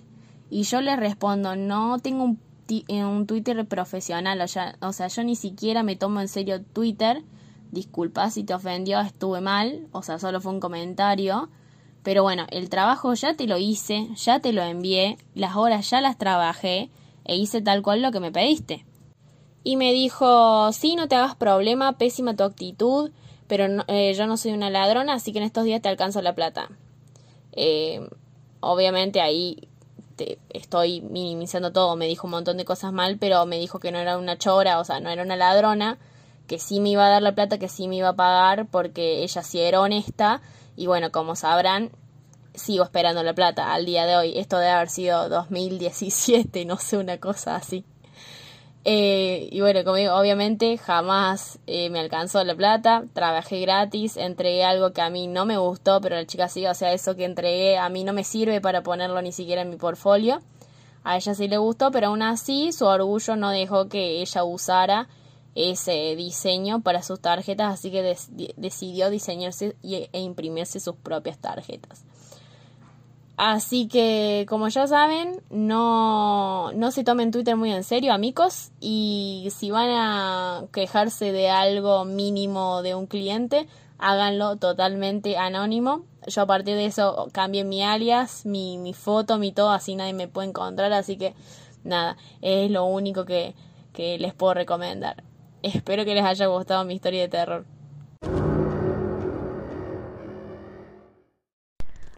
y yo le respondo, no tengo un, eh, un Twitter profesional, o sea, o sea, yo ni siquiera me tomo en serio Twitter, disculpa si te ofendió, estuve mal, o sea, solo fue un comentario, pero bueno, el trabajo ya te lo hice, ya te lo envié, las horas ya las trabajé e hice tal cual lo que me pediste. Y me dijo, sí, no te hagas problema, pésima tu actitud, pero eh, yo no soy una ladrona, así que en estos días te alcanzo la plata. Eh, obviamente ahí te estoy minimizando todo, me dijo un montón de cosas mal, pero me dijo que no era una chora, o sea, no era una ladrona, que sí me iba a dar la plata, que sí me iba a pagar, porque ella sí era honesta, y bueno, como sabrán, sigo esperando la plata al día de hoy. Esto debe haber sido 2017, no sé, una cosa así. Eh, y bueno, como obviamente jamás eh, me alcanzó la plata, trabajé gratis, entregué algo que a mí no me gustó, pero la chica sí, o sea, eso que entregué a mí no me sirve para ponerlo ni siquiera en mi portfolio. A ella sí le gustó, pero aún así su orgullo no dejó que ella usara ese diseño para sus tarjetas, así que decidió diseñarse e imprimirse sus propias tarjetas. Así que, como ya saben, no, no se tomen Twitter muy en serio, amigos. Y si van a quejarse de algo mínimo de un cliente, háganlo totalmente anónimo. Yo a partir de eso cambié mi alias, mi, mi foto, mi todo, así nadie me puede encontrar. Así que, nada, es lo único que, que les puedo recomendar. Espero que les haya gustado mi historia de terror.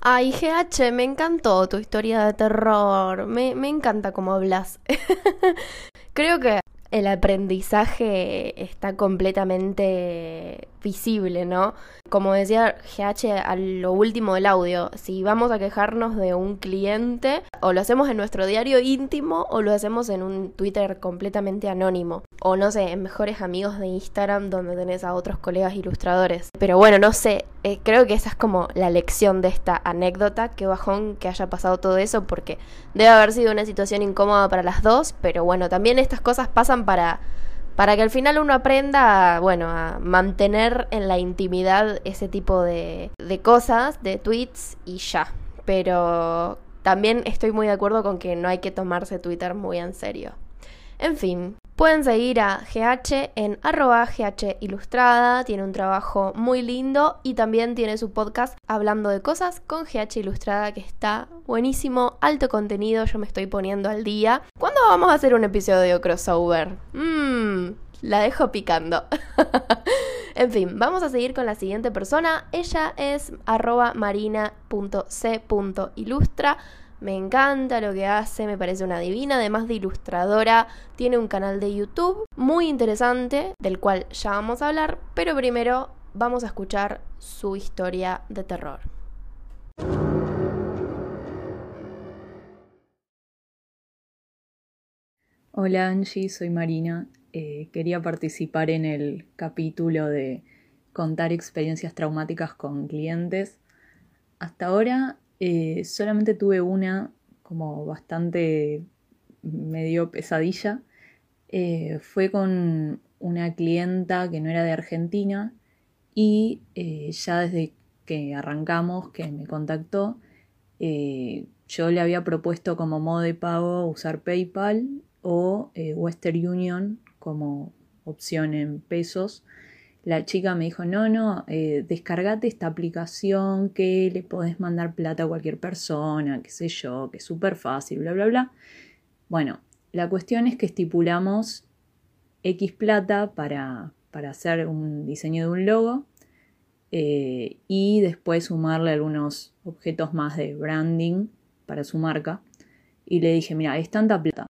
Ay, GH, me encantó tu historia de terror. Me, me encanta cómo hablas. Creo que el aprendizaje está completamente visible, ¿no? Como decía GH a lo último del audio, si vamos a quejarnos de un cliente, o lo hacemos en nuestro diario íntimo o lo hacemos en un Twitter completamente anónimo. O no sé, en mejores amigos de Instagram donde tenés a otros colegas ilustradores. Pero bueno, no sé, eh, creo que esa es como la lección de esta anécdota. Qué bajón que haya pasado todo eso porque debe haber sido una situación incómoda para las dos. Pero bueno, también estas cosas pasan para para que al final uno aprenda, bueno, a mantener en la intimidad ese tipo de, de cosas, de tweets y ya. Pero también estoy muy de acuerdo con que no hay que tomarse Twitter muy en serio. En fin, pueden seguir a GH en arroba GH Ilustrada, tiene un trabajo muy lindo y también tiene su podcast hablando de cosas con GH Ilustrada que está buenísimo, alto contenido, yo me estoy poniendo al día. ¿Cuándo vamos a hacer un episodio crossover? Mmm, la dejo picando. en fin, vamos a seguir con la siguiente persona. Ella es arroba marina.c.ilustra. Me encanta lo que hace, me parece una divina, además de ilustradora, tiene un canal de YouTube muy interesante, del cual ya vamos a hablar, pero primero vamos a escuchar su historia de terror. Hola Angie, soy Marina. Eh, quería participar en el capítulo de contar experiencias traumáticas con clientes. Hasta ahora eh, solamente tuve una como bastante medio pesadilla. Eh, fue con una clienta que no era de Argentina y eh, ya desde que arrancamos, que me contactó, yo le había propuesto como modo de pago usar PayPal o Western Union como opción en pesos la chica me dijo, no, no, eh, descargate esta aplicación que le podés mandar plata a cualquier persona, qué sé yo, que es súper fácil, bla, bla, bla. Bueno, la cuestión es que estipulamos X plata para, para hacer un diseño de un logo eh, y después sumarle algunos objetos más de branding para su marca. Y le dije, mira, es tanta plata.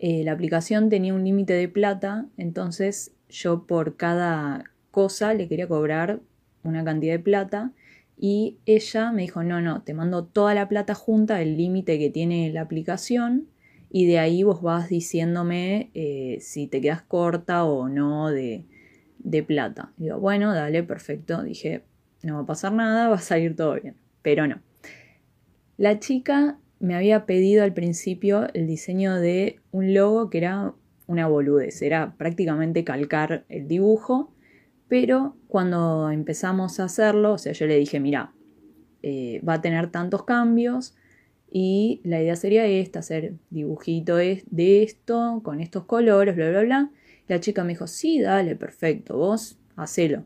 Eh, la aplicación tenía un límite de plata, entonces yo por cada cosa le quería cobrar una cantidad de plata y ella me dijo, no, no, te mando toda la plata junta, el límite que tiene la aplicación y de ahí vos vas diciéndome eh, si te quedas corta o no de, de plata. digo, bueno, dale, perfecto. Dije, no va a pasar nada, va a salir todo bien. Pero no. La chica me había pedido al principio el diseño de un logo que era una boludez, era prácticamente calcar el dibujo, pero cuando empezamos a hacerlo, o sea, yo le dije, mira, eh, va a tener tantos cambios y la idea sería esta, hacer dibujito de esto, con estos colores, bla, bla, bla. La chica me dijo, sí, dale, perfecto, vos hacelo.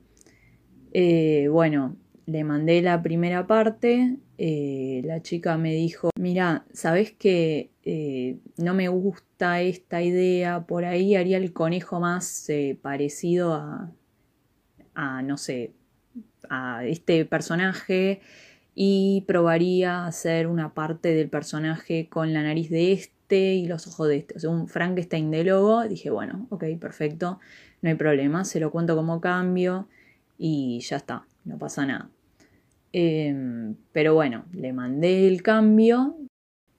Eh, bueno, le mandé la primera parte, eh, la chica me dijo, mira, ¿sabes que eh, no me gusta esta idea? Por ahí haría el conejo más eh, parecido a, a, no sé, a este personaje y probaría hacer una parte del personaje con la nariz de este y los ojos de este, o sea, un Frankenstein de logo. Dije, bueno, ok, perfecto, no hay problema, se lo cuento como cambio y ya está, no pasa nada. Em, pero bueno, le mandé el cambio.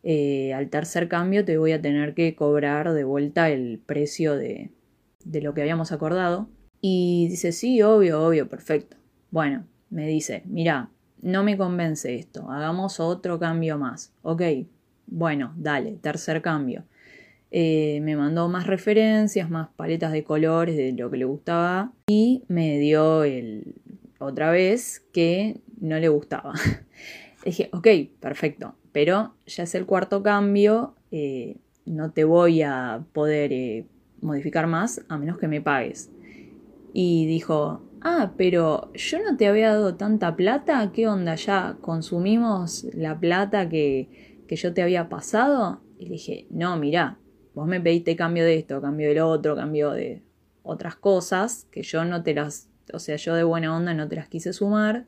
Eh, al tercer cambio te voy a tener que cobrar de vuelta el precio de, de lo que habíamos acordado. Y dice, sí, obvio, obvio, perfecto. Bueno, me dice, mira, no me convence esto, hagamos otro cambio más. Ok, bueno, dale, tercer cambio. Eh, me mandó más referencias, más paletas de colores de lo que le gustaba y me dio el, otra vez que no le gustaba. Dije, ok, perfecto, pero ya es el cuarto cambio, eh, no te voy a poder eh, modificar más a menos que me pagues. Y dijo, ah, pero yo no te había dado tanta plata, ¿qué onda? ¿Ya consumimos la plata que, que yo te había pasado? Y dije, no, mira, vos me pediste cambio de esto, cambio del otro, cambio de otras cosas que yo no te las, o sea, yo de buena onda no te las quise sumar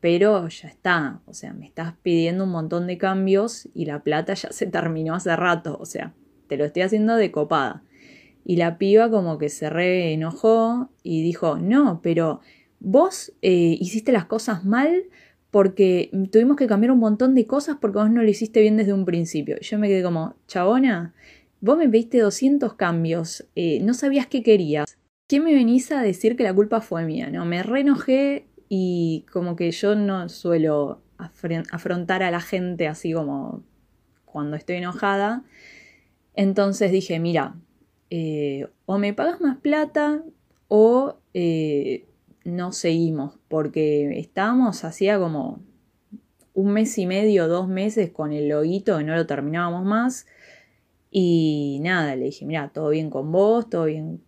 pero ya está, o sea, me estás pidiendo un montón de cambios y la plata ya se terminó hace rato, o sea, te lo estoy haciendo de copada. Y la piba como que se re enojó y dijo, no, pero vos eh, hiciste las cosas mal porque tuvimos que cambiar un montón de cosas porque vos no lo hiciste bien desde un principio. Yo me quedé como, chabona, vos me pediste 200 cambios, eh, no sabías qué querías. ¿Qué me venís a decir que la culpa fue mía? No, me re enojé y como que yo no suelo afrontar a la gente así como cuando estoy enojada. Entonces dije, mira, eh, o me pagas más plata o eh, no seguimos, porque estábamos hacía como un mes y medio, dos meses con el loguito y no lo terminábamos más. Y nada, le dije, mira, todo bien con vos, todo bien,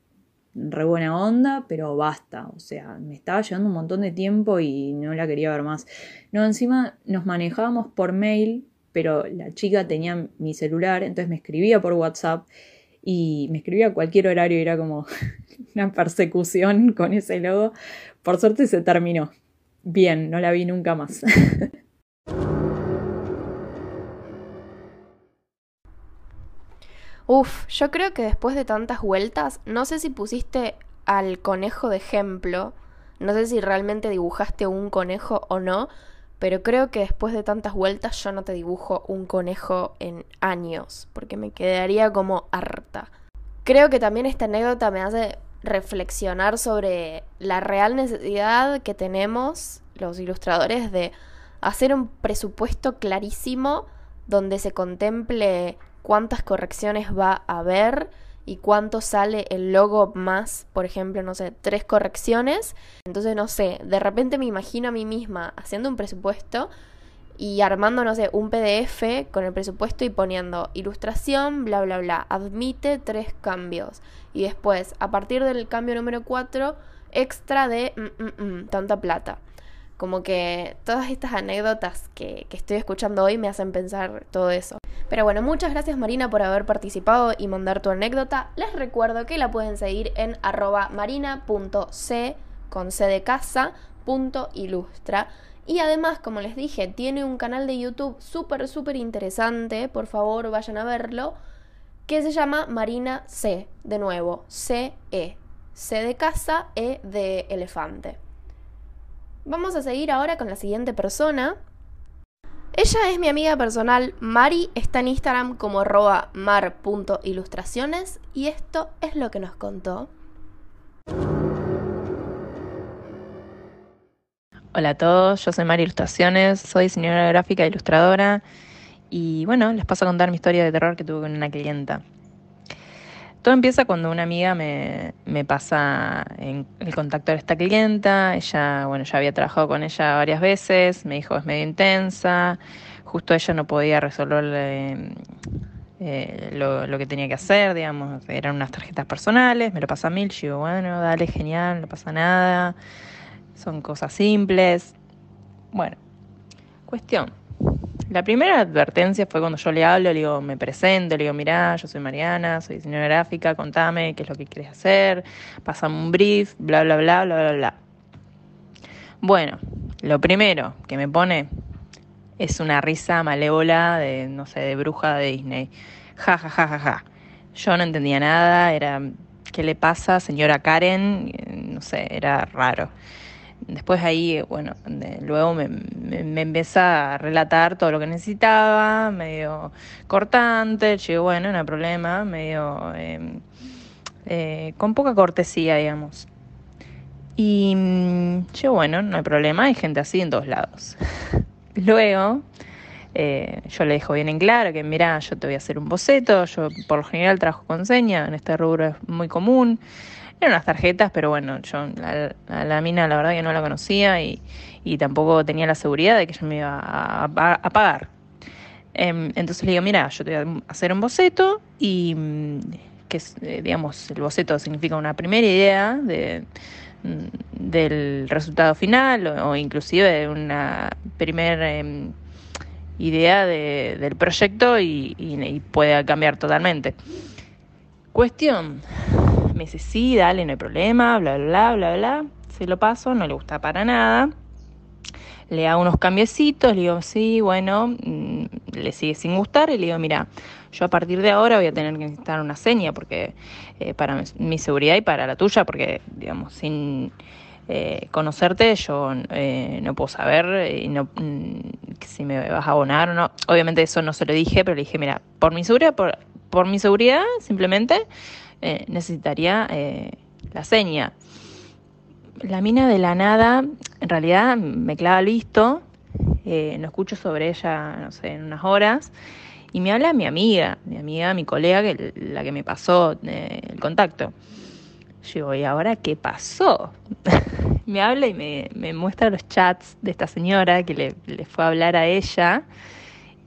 re buena onda, pero basta. O sea, me estaba llevando un montón de tiempo y no la quería ver más. No, encima nos manejábamos por mail, pero la chica tenía mi celular, entonces me escribía por WhatsApp y me escribía a cualquier horario era como una persecución con ese logo. Por suerte se terminó. Bien, no la vi nunca más. Uf, yo creo que después de tantas vueltas, no sé si pusiste al conejo de ejemplo, no sé si realmente dibujaste un conejo o no, pero creo que después de tantas vueltas yo no te dibujo un conejo en años, porque me quedaría como harta. Creo que también esta anécdota me hace reflexionar sobre la real necesidad que tenemos los ilustradores de hacer un presupuesto clarísimo donde se contemple cuántas correcciones va a haber y cuánto sale el logo más, por ejemplo, no sé, tres correcciones. Entonces, no sé, de repente me imagino a mí misma haciendo un presupuesto y armando, no sé, un PDF con el presupuesto y poniendo ilustración, bla, bla, bla, admite tres cambios. Y después, a partir del cambio número 4, extra de mm, mm, mm, tanta plata. Como que todas estas anécdotas que, que estoy escuchando hoy me hacen pensar todo eso. Pero bueno, muchas gracias Marina por haber participado y mandar tu anécdota. Les recuerdo que la pueden seguir en arroba marina.c con c de casa, punto ilustra. Y además, como les dije, tiene un canal de YouTube súper, súper interesante. Por favor, vayan a verlo. Que se llama Marina C. De nuevo, C-E. C de casa, E de elefante. Vamos a seguir ahora con la siguiente persona, ella es mi amiga personal, Mari, está en Instagram como mar.ilustraciones y esto es lo que nos contó. Hola a todos, yo soy Mari Ilustraciones, soy diseñadora gráfica e ilustradora y bueno, les paso a contar mi historia de terror que tuve con una clienta. Todo empieza cuando una amiga me, pasa en el contacto de esta clienta. Ella, bueno, ya había trabajado con ella varias veces, me dijo es medio intensa, justo ella no podía resolver eh, lo, que tenía que hacer, digamos, eran unas tarjetas personales, me lo pasa a mil, yo digo, bueno, dale, genial, no pasa nada, son cosas simples. Bueno, cuestión, la primera advertencia fue cuando yo le hablo, le digo, me presento, le digo, mirá, yo soy Mariana, soy diseñadora gráfica, contame qué es lo que quieres hacer, pasame un brief, bla, bla, bla, bla, bla, bla. Bueno, lo primero que me pone es una risa malévola de, no sé, de bruja de Disney. Ja, ja, ja, ja, ja. Yo no entendía nada, era, ¿qué le pasa, señora Karen? No sé, era raro. Después ahí, bueno, luego me, me, a relatar todo lo que necesitaba, medio cortante, yo bueno, no hay problema, medio em, eh, con poca cortesía, digamos. Y mm, yo bueno, no hay problema, hay gente así en todos lados. luego, eh, yo le dejo bien en claro que mira, yo te voy a hacer un boceto, yo por lo general trabajo con seña, en este rubro es muy común. Eran unas tarjetas, pero bueno, yo a la, mina la verdad que no la conocía y, tampoco tenía la seguridad de que ella me iba a, pagar. Em, entonces le digo, mira, yo te voy a hacer un boceto y mm, que eh, digamos, el boceto significa una primera idea de, mm, del resultado final o, inclusive de una primera em, idea del proyecto y, y puede cambiar totalmente. Cuestión, me dice, sí, dale, no hay problema, bla, bla, bla, bla, bla. Se lo paso, no le gusta para nada. le hago unos cambiecitos, le digo, sí, bueno, mm, le sigue sin gustar y le digo, mira, yo a partir de ahora voy a tener que necesitar una seña porque eh, para mi seguridad y para la tuya, porque, digamos, sin eh, conocerte yo eh, no puedo saber y no, mm, si me vas a abonar o no. Obviamente eso no se lo dije, pero le dije, mira, por mi seguridad, por, por mi seguridad simplemente necesitaría la seña la mina de la nada, en realidad me clava listo, eh, no escucho sobre ella, no sé, en unas horas, y me habla mi amiga, mi amiga, mi colega, que, la que me pasó eh, el contacto. Yo digo, ¿y ahora qué pasó? me habla y me, me, muestra los chats de esta señora que le, le fue a hablar a ella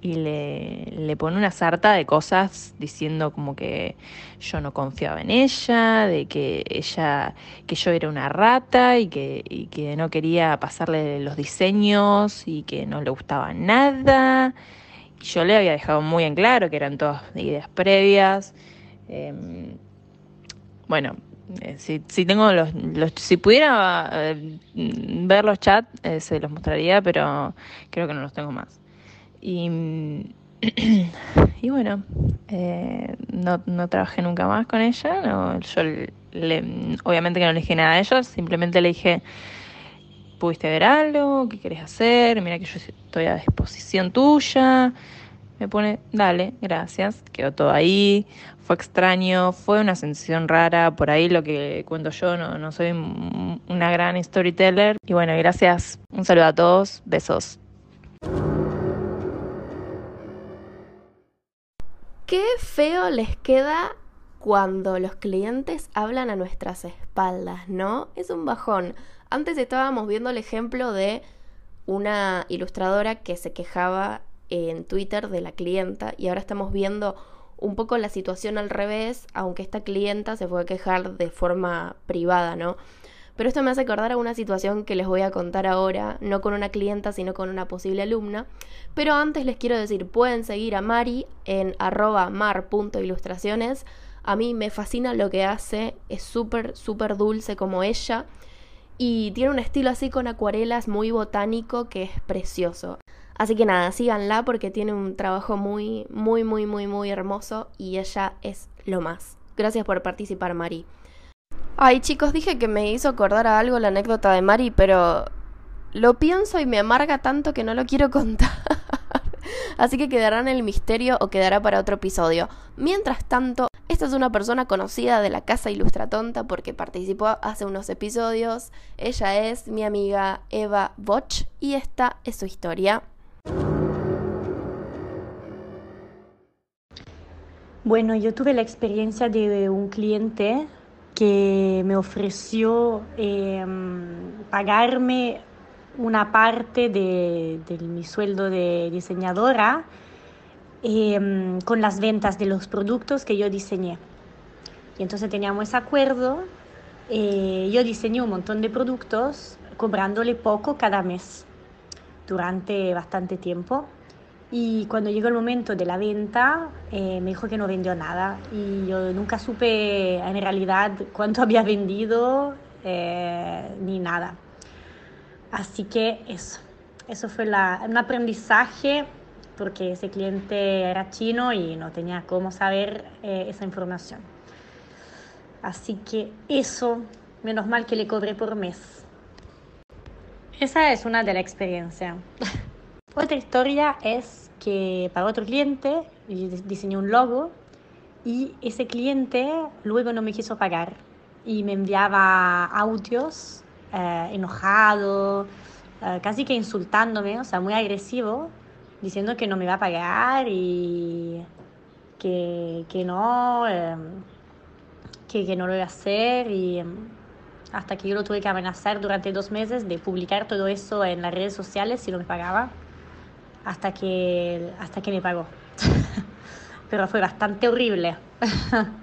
y le, le, pone una sarta de cosas diciendo como que yo no confiaba en ella, de que ella, que yo era una rata y que, y que no quería pasarle los diseños y que no le gustaba nada. Y yo le había dejado muy en claro que eran todas ideas previas. Em, bueno, eh, si, si, tengo los, si pudiera eh, ver los chats eh, se los mostraría, pero creo que no los tengo más. Y, y bueno, eh, no, no, trabajé nunca más con ella. No, yo le, obviamente que no le dije nada a ella, simplemente le dije, ¿pudiste ver algo? ¿Qué querés hacer? Mira que yo estoy a disposición tuya. Me pone, dale, gracias. Quedó todo ahí. Fue extraño, fue una sensación rara. Por ahí lo que cuento yo, no, no soy una gran storyteller. Y bueno, gracias. Un saludo a todos. Besos. Qué feo les queda cuando los clientes hablan a nuestras espaldas, ¿no? Es un bajón. Antes estábamos viendo el ejemplo de una ilustradora que se quejaba en Twitter de la clienta y ahora estamos viendo un poco la situación al revés, aunque esta clienta se fue a quejar de forma privada, ¿no? Pero esto me hace acordar a una situación que les voy a contar ahora, no con una clienta, sino con una posible alumna. Pero antes les quiero decir, pueden seguir a Mari en arroba mar.ilustraciones. A mí me fascina lo que hace, es súper, súper dulce como ella. Y tiene un estilo así con acuarelas muy botánico que es precioso. Así que nada, síganla porque tiene un trabajo muy, muy, muy, muy, muy hermoso y ella es lo más. Gracias por participar, Mari. Ay, chicos, dije que me hizo acordar a algo la anécdota de Mari, pero lo pienso y me amarga tanto que no lo quiero contar. Así que quedará en el misterio o quedará para otro episodio. Mientras tanto, esta es una persona conocida de la Casa Ilustratonta porque participó hace unos episodios. Ella es mi amiga Eva Boch y esta es su historia. Bueno, yo tuve la experiencia de un cliente que me ofreció eh, pagarme una parte de, de, mi sueldo de diseñadora eh, con las ventas de los productos que yo diseñé. Y entonces teníamos ese acuerdo. Eh, yo diseñé un montón de productos cobrándole poco cada mes durante bastante tiempo. Y cuando llegó el momento de la venta, eh, me dijo que no vendió nada. Y yo nunca supe en realidad cuánto había vendido eh, ni nada. Así que eso, eso fue la, un aprendizaje porque ese cliente era chino y no tenía cómo saber eh, esa información. Así que eso, menos mal que le cobré por mes. Esa es una de las experiencias. Otra historia es que para otro cliente diseñé un logo y ese cliente luego no me quiso pagar y me enviaba audios eh, enojado, eh, casi que insultándome, o sea, muy agresivo, diciendo que no me iba a pagar y que, que no, eh, que, que, no lo iba a hacer y em, hasta que yo lo tuve que amenazar durante dos meses de publicar todo eso en las redes sociales si no me pagaba hasta que, hasta que me pagó. Pero fue bastante horrible.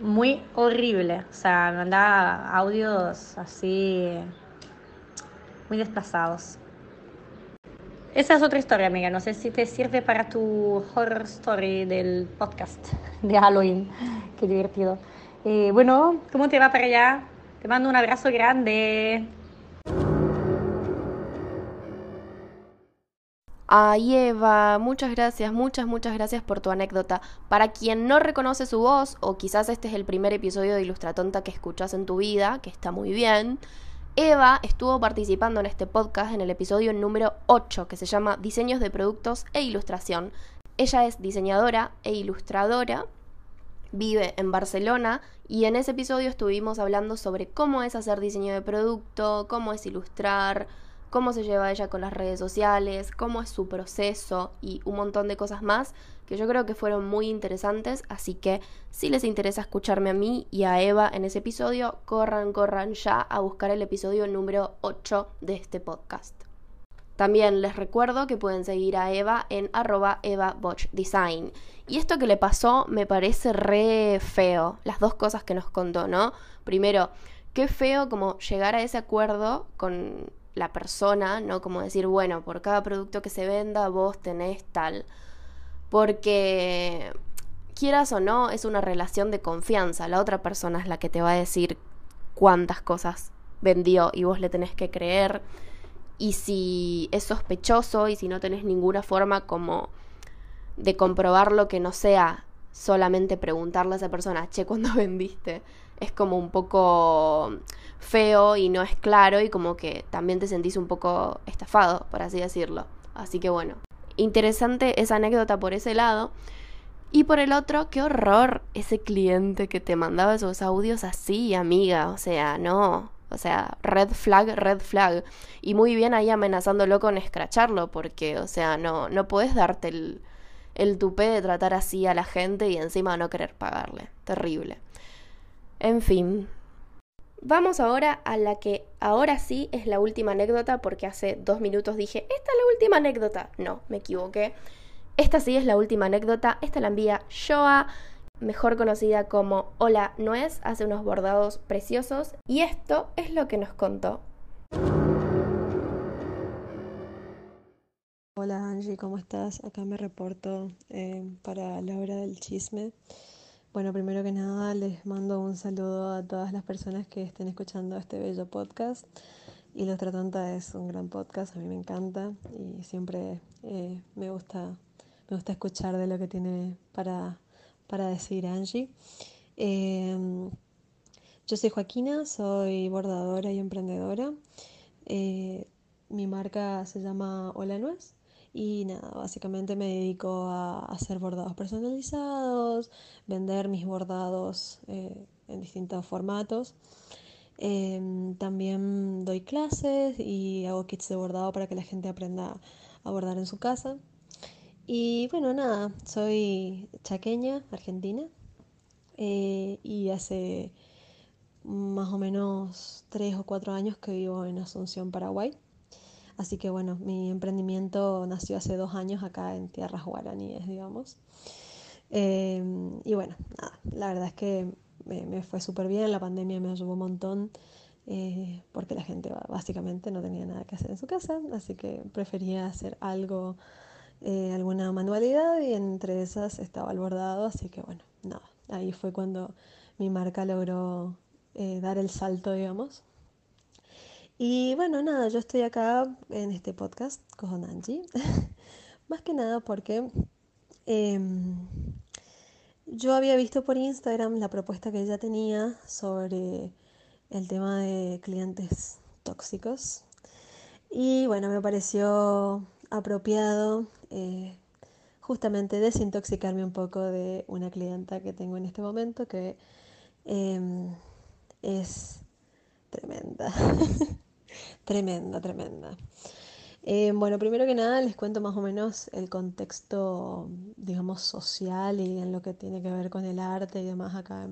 Muy horrible. O sea, me mandaba audios así muy desplazados. Esa es otra historia, amiga. No sé si te sirve para tu horror story del podcast de Halloween. Qué divertido. Eh, bueno, ¿cómo te va para allá? Te mando un abrazo grande. Ay, Eva, muchas gracias, muchas, muchas gracias por tu anécdota. Para quien no reconoce su voz, o quizás este es el primer episodio de Ilustratonta que escuchas en tu vida, que está muy bien, Eva estuvo participando en este podcast en el episodio número 8, que se llama Diseños de Productos e Ilustración. Ella es diseñadora e ilustradora, vive en Barcelona y en ese episodio estuvimos hablando sobre cómo es hacer diseño de producto, cómo es ilustrar, cómo se lleva ella con las redes sociales, cómo es su proceso y un montón de cosas más que yo creo que fueron muy interesantes, así que si les interesa escucharme a mí y a Eva en ese episodio, corran, corran ya a buscar el episodio número 8 de este podcast. También les recuerdo que pueden seguir a Eva en arroba Eva Design. Y esto que le pasó me parece re feo, las dos cosas que nos contó, ¿no? Primero, qué feo como llegar a ese acuerdo con la persona, ¿no? Como decir, bueno, por cada producto que se venda vos tenés tal. Porque quieras o no, es una relación de confianza. La otra persona es la que te va a decir cuántas cosas vendió y vos le tenés que creer. Y si es sospechoso y si no tenés ninguna forma como de comprobarlo que no sea solamente preguntarle a esa persona, che, ¿cuándo vendiste? Es como un poco feo y no es claro y como que también te sentís un poco estafado, por así decirlo. Así que bueno, interesante esa anécdota por ese lado. Y por el otro, qué horror ese cliente que te mandaba esos audios así, amiga. O sea, no. O sea, red flag, red flag. Y muy bien ahí amenazándolo con escracharlo, porque, o sea, no, no puedes darte el, el tupé de tratar así a la gente y encima no querer pagarle. Terrible. En fin, Vamos ahora a la que ahora sí es la última anécdota porque hace dos minutos dije, esta es la última anécdota. No, me equivoqué. Esta sí es la última anécdota. Esta la envía Shoa, mejor conocida como Hola Nuez, hace unos bordados preciosos. Y esto es lo que nos contó. Hola Angie, ¿cómo estás? Acá me reporto eh, para la hora del chisme. Bueno, primero que nada les mando un saludo a todas las personas que estén escuchando este bello podcast. Y Los Tonta es un gran podcast, a mí me encanta y siempre eh, me, gusta, me gusta escuchar de lo que tiene para, para decir Angie. Em, yo soy Joaquina, soy bordadora y emprendedora. Eh, mi marca se llama Hola Nuez y nada, básicamente me dedico a hacer bordados personalizados, vender mis bordados eh, en distintos formatos. Em, también doy clases y hago kits de bordado para que la gente aprenda a bordar en su casa. Y bueno, nada, soy chaqueña, argentina, eh, y hace más o menos tres o cuatro años que vivo en Asunción, Paraguay. Así que bueno, mi emprendimiento nació hace dos años acá en tierras guaraníes, digamos. Em, y bueno, nada, la verdad es que me, fue súper bien, la pandemia me ayudó un montón. Eh, porque la gente básicamente no tenía nada que hacer en su casa, así que prefería hacer algo, eh, alguna manualidad y entre esas estaba el bordado, así que bueno, nada, ahí fue cuando mi marca logró eh, dar el salto, digamos. Y bueno, nada, yo estoy acá en este podcast con Angie, más que nada porque em, yo había visto por Instagram la propuesta que ella tenía sobre el tema de clientes tóxicos. Y bueno, me pareció apropiado eh, justamente desintoxicarme un poco de una clienta que tengo en este momento que em, es tremenda. Tremenda, tremenda. Eh, bueno, primero que nada les cuento más o menos el contexto, digamos, social y en lo que tiene que ver con el arte y demás acá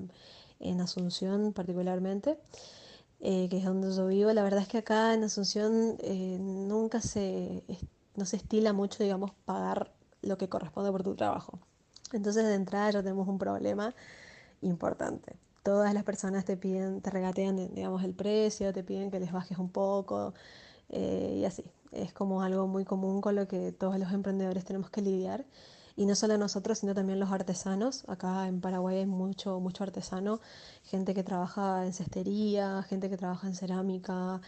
en, Asunción particularmente, eh, que es donde yo vivo. La verdad es que acá en Asunción eh, nunca se, no se estila mucho, digamos, pagar lo que corresponde por tu trabajo. Entonces de entrada ya tenemos un problema importante todas las personas te piden, te regatean, digamos, el precio, te piden que les bajes un poco eh, y así. Es como algo muy común con lo que todos los emprendedores tenemos que lidiar. Y no solo nosotros, sino también los artesanos. Acá en Paraguay hay mucho, mucho artesano, gente que trabaja en cestería, gente que trabaja en cerámica,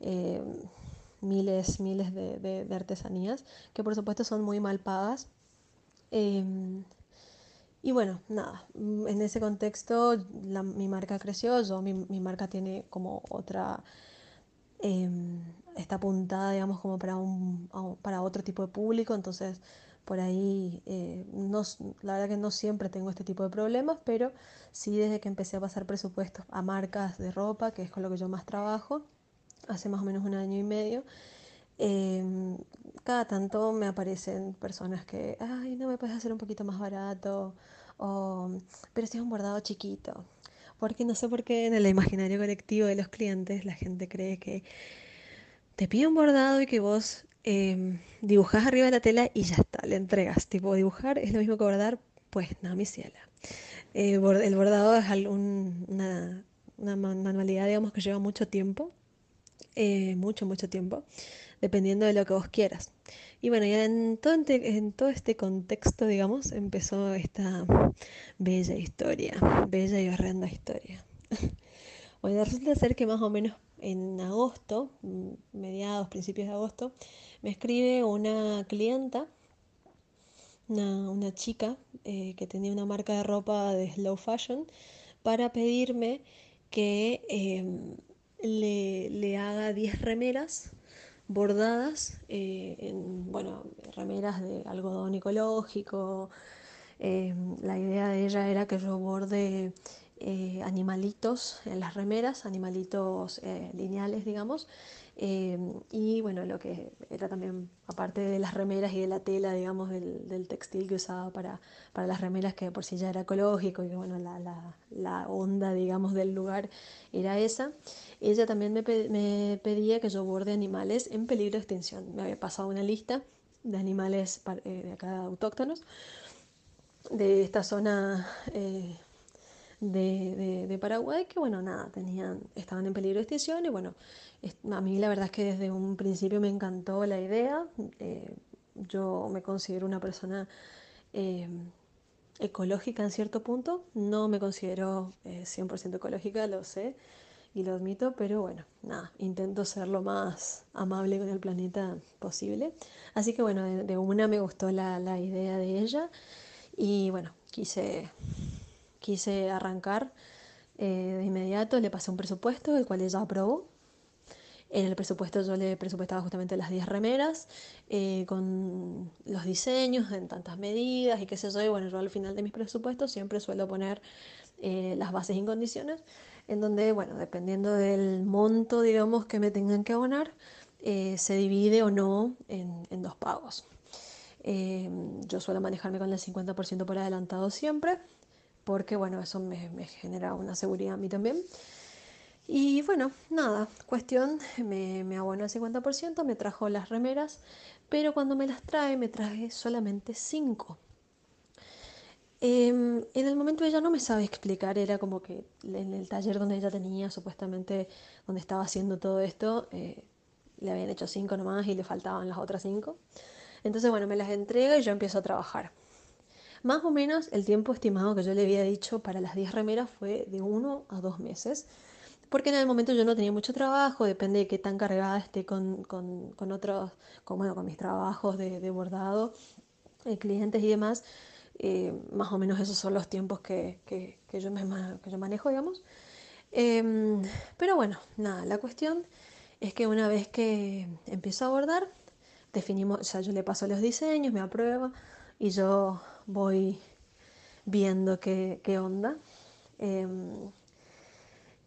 eh, miles, miles de, artesanías, que por supuesto son muy mal pagas. Em, y bueno, nada, mm, en ese contexto mi marca creció, yo, mi, mi marca tiene como otra, em, está apuntada, digamos, como para un, para otro tipo de público, entonces por ahí, eh, no, la verdad que no siempre tengo este tipo de problemas, pero sí desde que empecé a pasar presupuestos a marcas de ropa, que es con lo que yo más trabajo, hace más o menos un año y medio, em, cada tanto me aparecen personas que, ay, no me puedes hacer un poquito más barato, o, pero si es un bordado chiquito. Porque no sé por qué en el imaginario colectivo de los clientes la gente cree que te pide un bordado y que vos em, dibujás arriba de la tela y ya está, le entregas. Tipo, dibujar es lo mismo que bordar, pues no, mi ciela. Eh, el bordado es algún- una, una ma- manualidad, digamos, que lleva mucho tiempo, eh, mucho, mucho tiempo, dependiendo de lo que vos quieras. Y bueno, ya en todo, en todo este contexto, digamos, empezó esta bella historia, bella y horrenda historia. Bueno, resulta ser que más o menos en agosto, mm, mediados, principios de agosto, me escribe una clienta, una, una chica eh, que tenía una marca de ropa de slow fashion, para pedirme que em, le, le haga 10 remeras bordadas, eh, en, bueno, remeras de algodón ecológico. em, la idea de ella era que yo borde eh, animalitos en las remeras, animalitos eh, lineales, digamos. Em, y bueno, lo que era también, aparte de las remeras y de la tela, digamos, del, del textil que usaba para, para las remeras, que por sí ya era ecológico y que bueno, la, la, onda, digamos, del lugar era esa. Ella también me, me pedía que yo borde animales en peligro de extinción. Me había pasado una lista de animales eh, de acá autóctonos de esta zona eh, de, de- Paraguay que bueno nada tenían estaban en peligro de extinción y bueno a mí la verdad es que desde un principio me encantó la idea. Eh, yo me considero una persona eh, ecológica en cierto punto. No me considero eh, 100% ecológica lo sé y lo admito pero bueno nada intento ser lo más amable con el planeta posible. Así que bueno de, de una me gustó la, la idea de ella y bueno, quise, quise arrancar eh, de inmediato, le pasé un presupuesto, el cual ella aprobó. En el presupuesto yo le presupuestaba justamente las 10 remeras, eh, con los diseños en tantas medidas y qué sé yo. Y bueno, yo al final de mis presupuestos siempre suelo poner eh, las bases y condiciones, en donde, bueno, dependiendo del monto, digamos, que me tengan que abonar, eh, se divide o no en, en dos pagos. Eh, yo suelo manejarme con el 50% por adelantado siempre, porque bueno, eso me, me genera una seguridad a mí también. Y bueno, nada, cuestión, me, me abonó el 50%, me trajo las remeras, pero cuando me las trae me traje solamente 5. en el momento ella no me sabe explicar, era como que en el taller donde ella tenía, supuestamente donde estaba haciendo todo esto, eh, le habían hecho 5 nomás y le faltaban las otras 5. Entonces, bueno, me las entrega y yo empiezo a trabajar. Más o menos el tiempo estimado que yo le había dicho para las 10 remeras fue de 1 a 2 meses, porque en el momento yo no tenía mucho trabajo, depende de qué tan cargada esté con, con, con otros, bueno, con mis trabajos de, bordado, eh, clientes y demás. eh, más o menos esos son los tiempos que, que, yo, me, que yo manejo, digamos. Em, pero bueno, nada, la cuestión es que una vez que empiezo a bordar, definimos, o sea, yo le paso los diseños, me aprueba y yo voy viendo qué, qué onda. Em,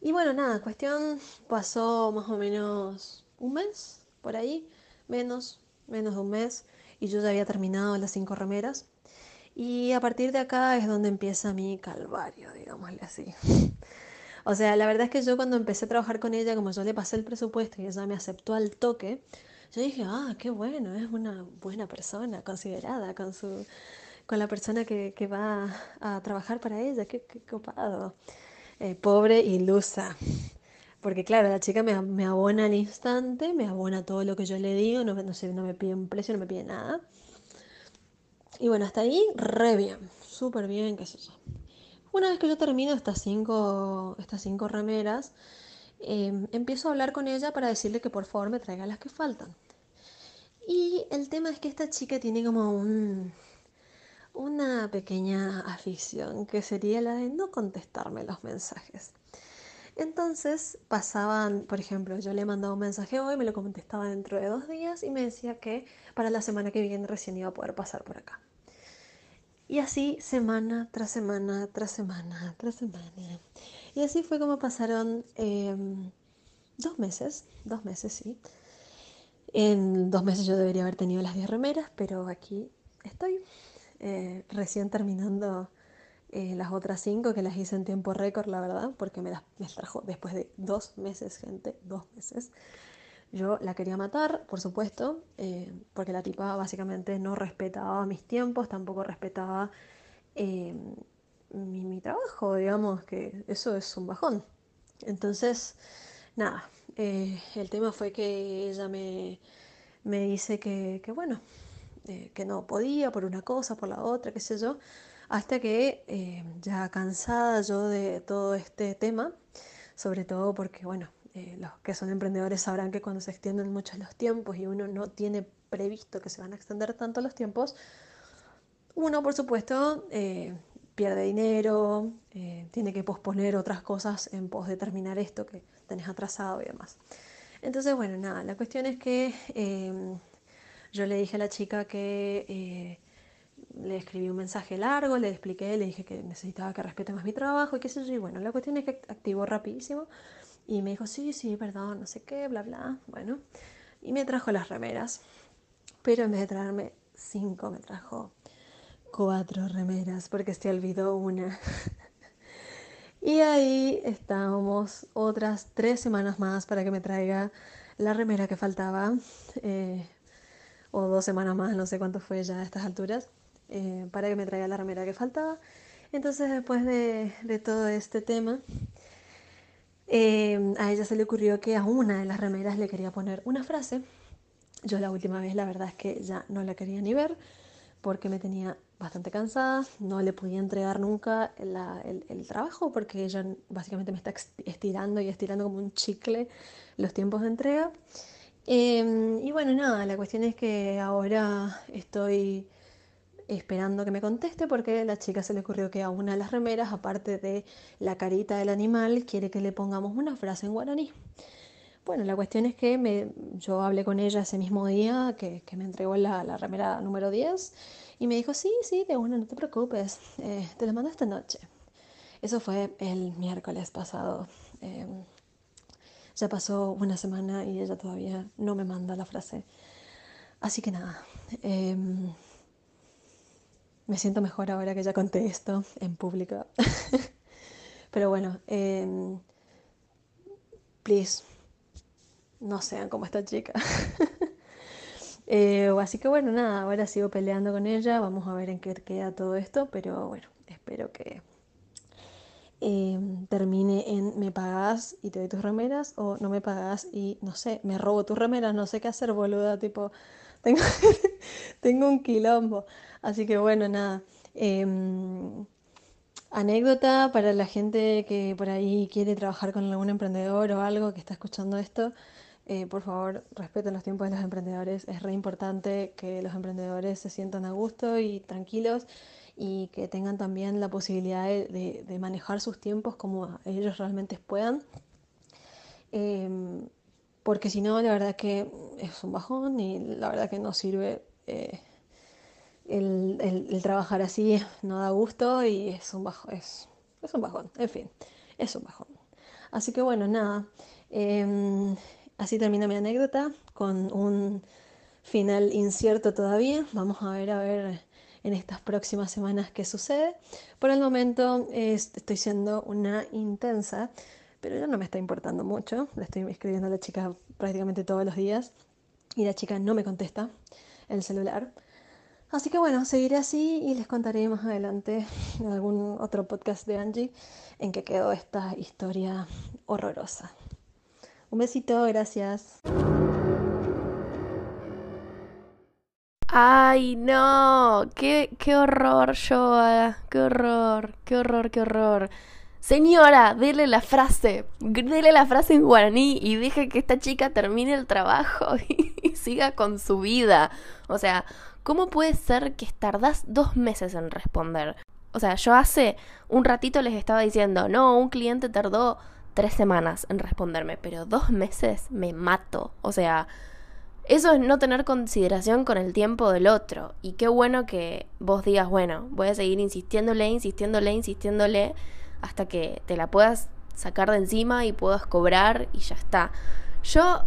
y bueno, nada, cuestión pasó más o menos un mes por ahí, menos, menos de un mes, y yo ya había terminado las cinco remeras. Y a partir de acá es donde empieza mi calvario, digámosle así. O sea, la verdad es que yo cuando empecé a trabajar con ella, como yo le pasé el presupuesto y ella me aceptó al toque, yo dije, ah, qué bueno, es una buena persona, considerada con su, con la persona que, que va a trabajar para ella, qué, qué copado. Eh, pobre ilusa. Porque claro, la chica me, me abona al instante, me abona todo lo que yo le digo, no, no sé, no me pide un precio, no me pide nada. Y bueno, hasta ahí, re bien, súper bien, qué sé. Una vez que yo termino estas cinco, estas cinco remeras, em, empiezo a hablar con ella para decirle que por favor me traiga las que faltan. Y el tema es que esta chica tiene como un, una pequeña afición que sería la de no contestarme los mensajes. Entonces pasaban, por ejemplo, yo le mandaba un mensaje hoy, me lo contestaba dentro de dos días y me decía que para la semana que viene recién iba a poder pasar por acá. Y así semana tras semana, tras semana, tras semana. Y así fue como pasaron em, dos meses, dos meses, sí. En dos meses yo debería haber tenido las 10 remeras, pero aquí estoy, eh, recién terminando eh, las otras cinco que las hice en tiempo récord, la verdad, porque me las, trajo después de dos meses, gente, dos meses. Yo la quería matar, por supuesto, eh, porque la tipa básicamente no respetaba mis tiempos, tampoco respetaba eh, mi, trabajo, digamos, que eso es un bajón. Entonces, nada, el tema fue que ella me, me dice que, que bueno, que no podía por una cosa, por la otra, qué sé yo hasta que eh, ya cansada yo de todo este tema, sobre todo porque, bueno, eh, los que son emprendedores sabrán que cuando se extienden mucho los tiempos y uno no tiene previsto que se van a extender tanto los tiempos, uno, por supuesto, eh, pierde dinero, tiene que posponer otras cosas en pos de terminar esto que tenés atrasado y demás. Entonces, bueno, nada, la cuestión es que yo le dije a la chica que le escribí un mensaje largo, le expliqué, le dije que necesitaba que respete más mi trabajo y qué sé yo. Y bueno, la cuestión es que activó rapidísimo y me dijo, sí, sí, perdón, no sé qué, bla, bla. Bueno, y me trajo las remeras. Pero en vez de traerme cinco, me trajo cuatro remeras porque se olvidó una. y ahí estábamos otras tres semanas más para que me traiga la remera que faltaba. Eh, o dos semanas más, no sé cuánto fue ya a estas alturas. Eh, para que me traiga la remera que faltaba. Entonces después de, todo este tema, eh, a ella se le ocurrió que a una de las remeras le quería poner una frase. Yo la última vez la verdad es que ya no la quería ni ver porque me tenía bastante cansada, no le podía entregar nunca el, trabajo porque ella básicamente me está estirando y estirando como un chicle los tiempos de entrega. Eh, y bueno, nada, la cuestión es que ahora estoy esperando que me conteste porque a la chica se le ocurrió que a una de las remeras, aparte de la carita del animal, quiere que le pongamos una frase en guaraní. Bueno, la cuestión es que me, yo hablé con ella ese mismo día que, me entregó la, remera número 10 y me dijo, sí, sí, de una, no te preocupes, eh, te la mando esta noche. Eso fue el miércoles pasado. Em, ya pasó una semana y ella todavía no me manda la frase. Así que nada. Em, me siento mejor ahora que ya conté esto en público. Pero bueno, eh, please, no sean como esta chica. eh, así que bueno, nada, ahora sigo peleando con ella, vamos a ver en qué queda todo esto, pero bueno, espero que em, termine en me pagas y te doy tus remeras o no me pagas y no sé, me robo tus remeras, no sé qué hacer, boluda, tipo, tengo, tengo un quilombo. Así que bueno, nada. Em, anécdota para la gente que por ahí quiere trabajar con algún emprendedor o algo que está escuchando esto. Eh, por favor, respeten los tiempos de los emprendedores. Es re importante que los emprendedores se sientan a gusto y tranquilos y que tengan también la posibilidad de, manejar sus tiempos como ellos realmente puedan. Em, porque si no, la verdad que es un bajón y la verdad que no sirve eh, el, trabajar así, no da gusto y es un bajón, es, un bajón, en fin, es un bajón. Así que bueno, nada, em, así termina mi anécdota con un final incierto todavía. Vamos a ver a ver en estas próximas semanas qué sucede. Por el momento estoy siendo una intensa pero ya no me está importando mucho. Le estoy escribiendo a la chica prácticamente todos los días y la chica no me contesta el celular. Así que bueno, seguiré así y les contaré más adelante en algún otro podcast de Angie en que quedó esta historia horrorosa. Un besito, gracias. Ay, no, qué, qué horror, Joa, qué horror, qué horror, qué horror. Señora, dele la frase, dele la frase en guaraní y deje que esta chica termine el trabajo y, siga con su vida. O sea, ¿cómo puede ser que tardas dos meses en responder? O sea, yo hace un ratito les estaba diciendo, no, un cliente tardó tres semanas en responderme, pero dos meses me mato. O sea, eso es no tener consideración con el tiempo del otro. Y qué bueno que vos digas, bueno, voy a seguir insistiéndole, insistiéndole, insistiéndole hasta que te la puedas sacar de encima y puedas cobrar y ya está. Yo,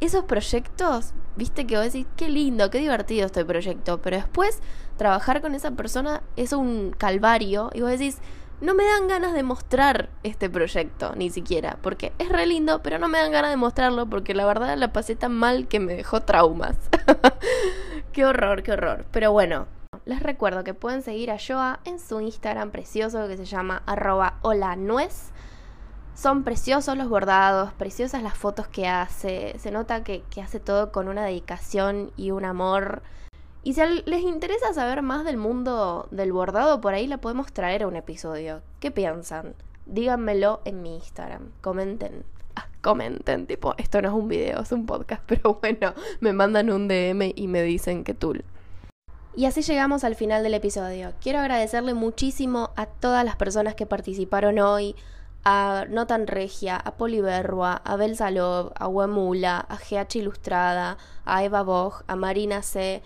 esos proyectos, viste que vos decís, qué lindo, qué divertido este proyecto, pero después trabajar con esa persona es un calvario y vos decís, no me dan ganas de mostrar este proyecto, ni siquiera, porque es re lindo, pero no me dan ganas de mostrarlo porque la verdad la pasé tan mal que me dejó traumas. qué horror, qué horror. Pero bueno, les recuerdo que pueden seguir a Joa en su Instagram precioso que se llama arroba hola nuez. Son preciosos los bordados, preciosas las fotos que hace. Se nota que, que hace todo con una dedicación y un amor. Y si les interesa saber más del mundo del bordado, por ahí la podemos traer a un episodio. ¿Qué piensan? Díganmelo en mi Instagram. Comenten. Ah, comenten, tipo, esto no es un video, es un podcast, pero bueno, me mandan un DM y me dicen que tú. Y así llegamos al final del episodio. Quiero agradecerle muchísimo a todas las personas que participaron hoy, a Notan Regia, a Poliberrua, a Bel Salov, a Huemula, a GH Ilustrada, a Eva Bog, a Marina C.,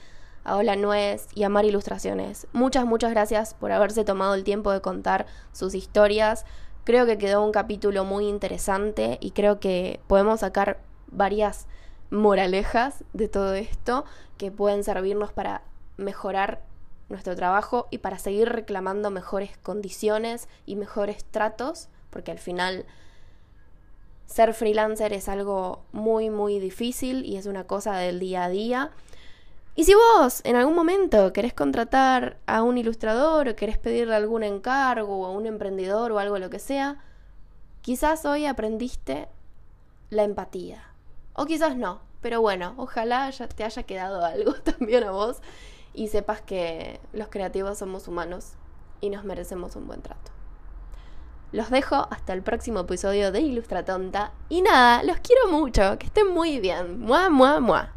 a Hola Nuez y a Mar Ilustraciones. Muchas, muchas gracias por haberse tomado el tiempo de contar sus historias. Creo que quedó un capítulo muy interesante y creo que podemos sacar varias moralejas de todo esto que pueden servirnos para mejorar nuestro trabajo y para seguir reclamando mejores condiciones y mejores tratos, porque al final ser freelancer es algo muy, muy difícil y es una cosa del día a día. Y si vos en algún momento querés contratar a un ilustrador o querés pedirle algún encargo o a un emprendedor o algo lo que sea, quizás hoy aprendiste la empatía. O quizás no, pero bueno, ojalá ya te haya quedado algo también a vos y sepas que los creativos somos humanos y nos merecemos un buen trato. Los dejo hasta el próximo episodio de Ilustra Tonta y nada, los quiero mucho, que estén muy bien. Mua, mua, mua.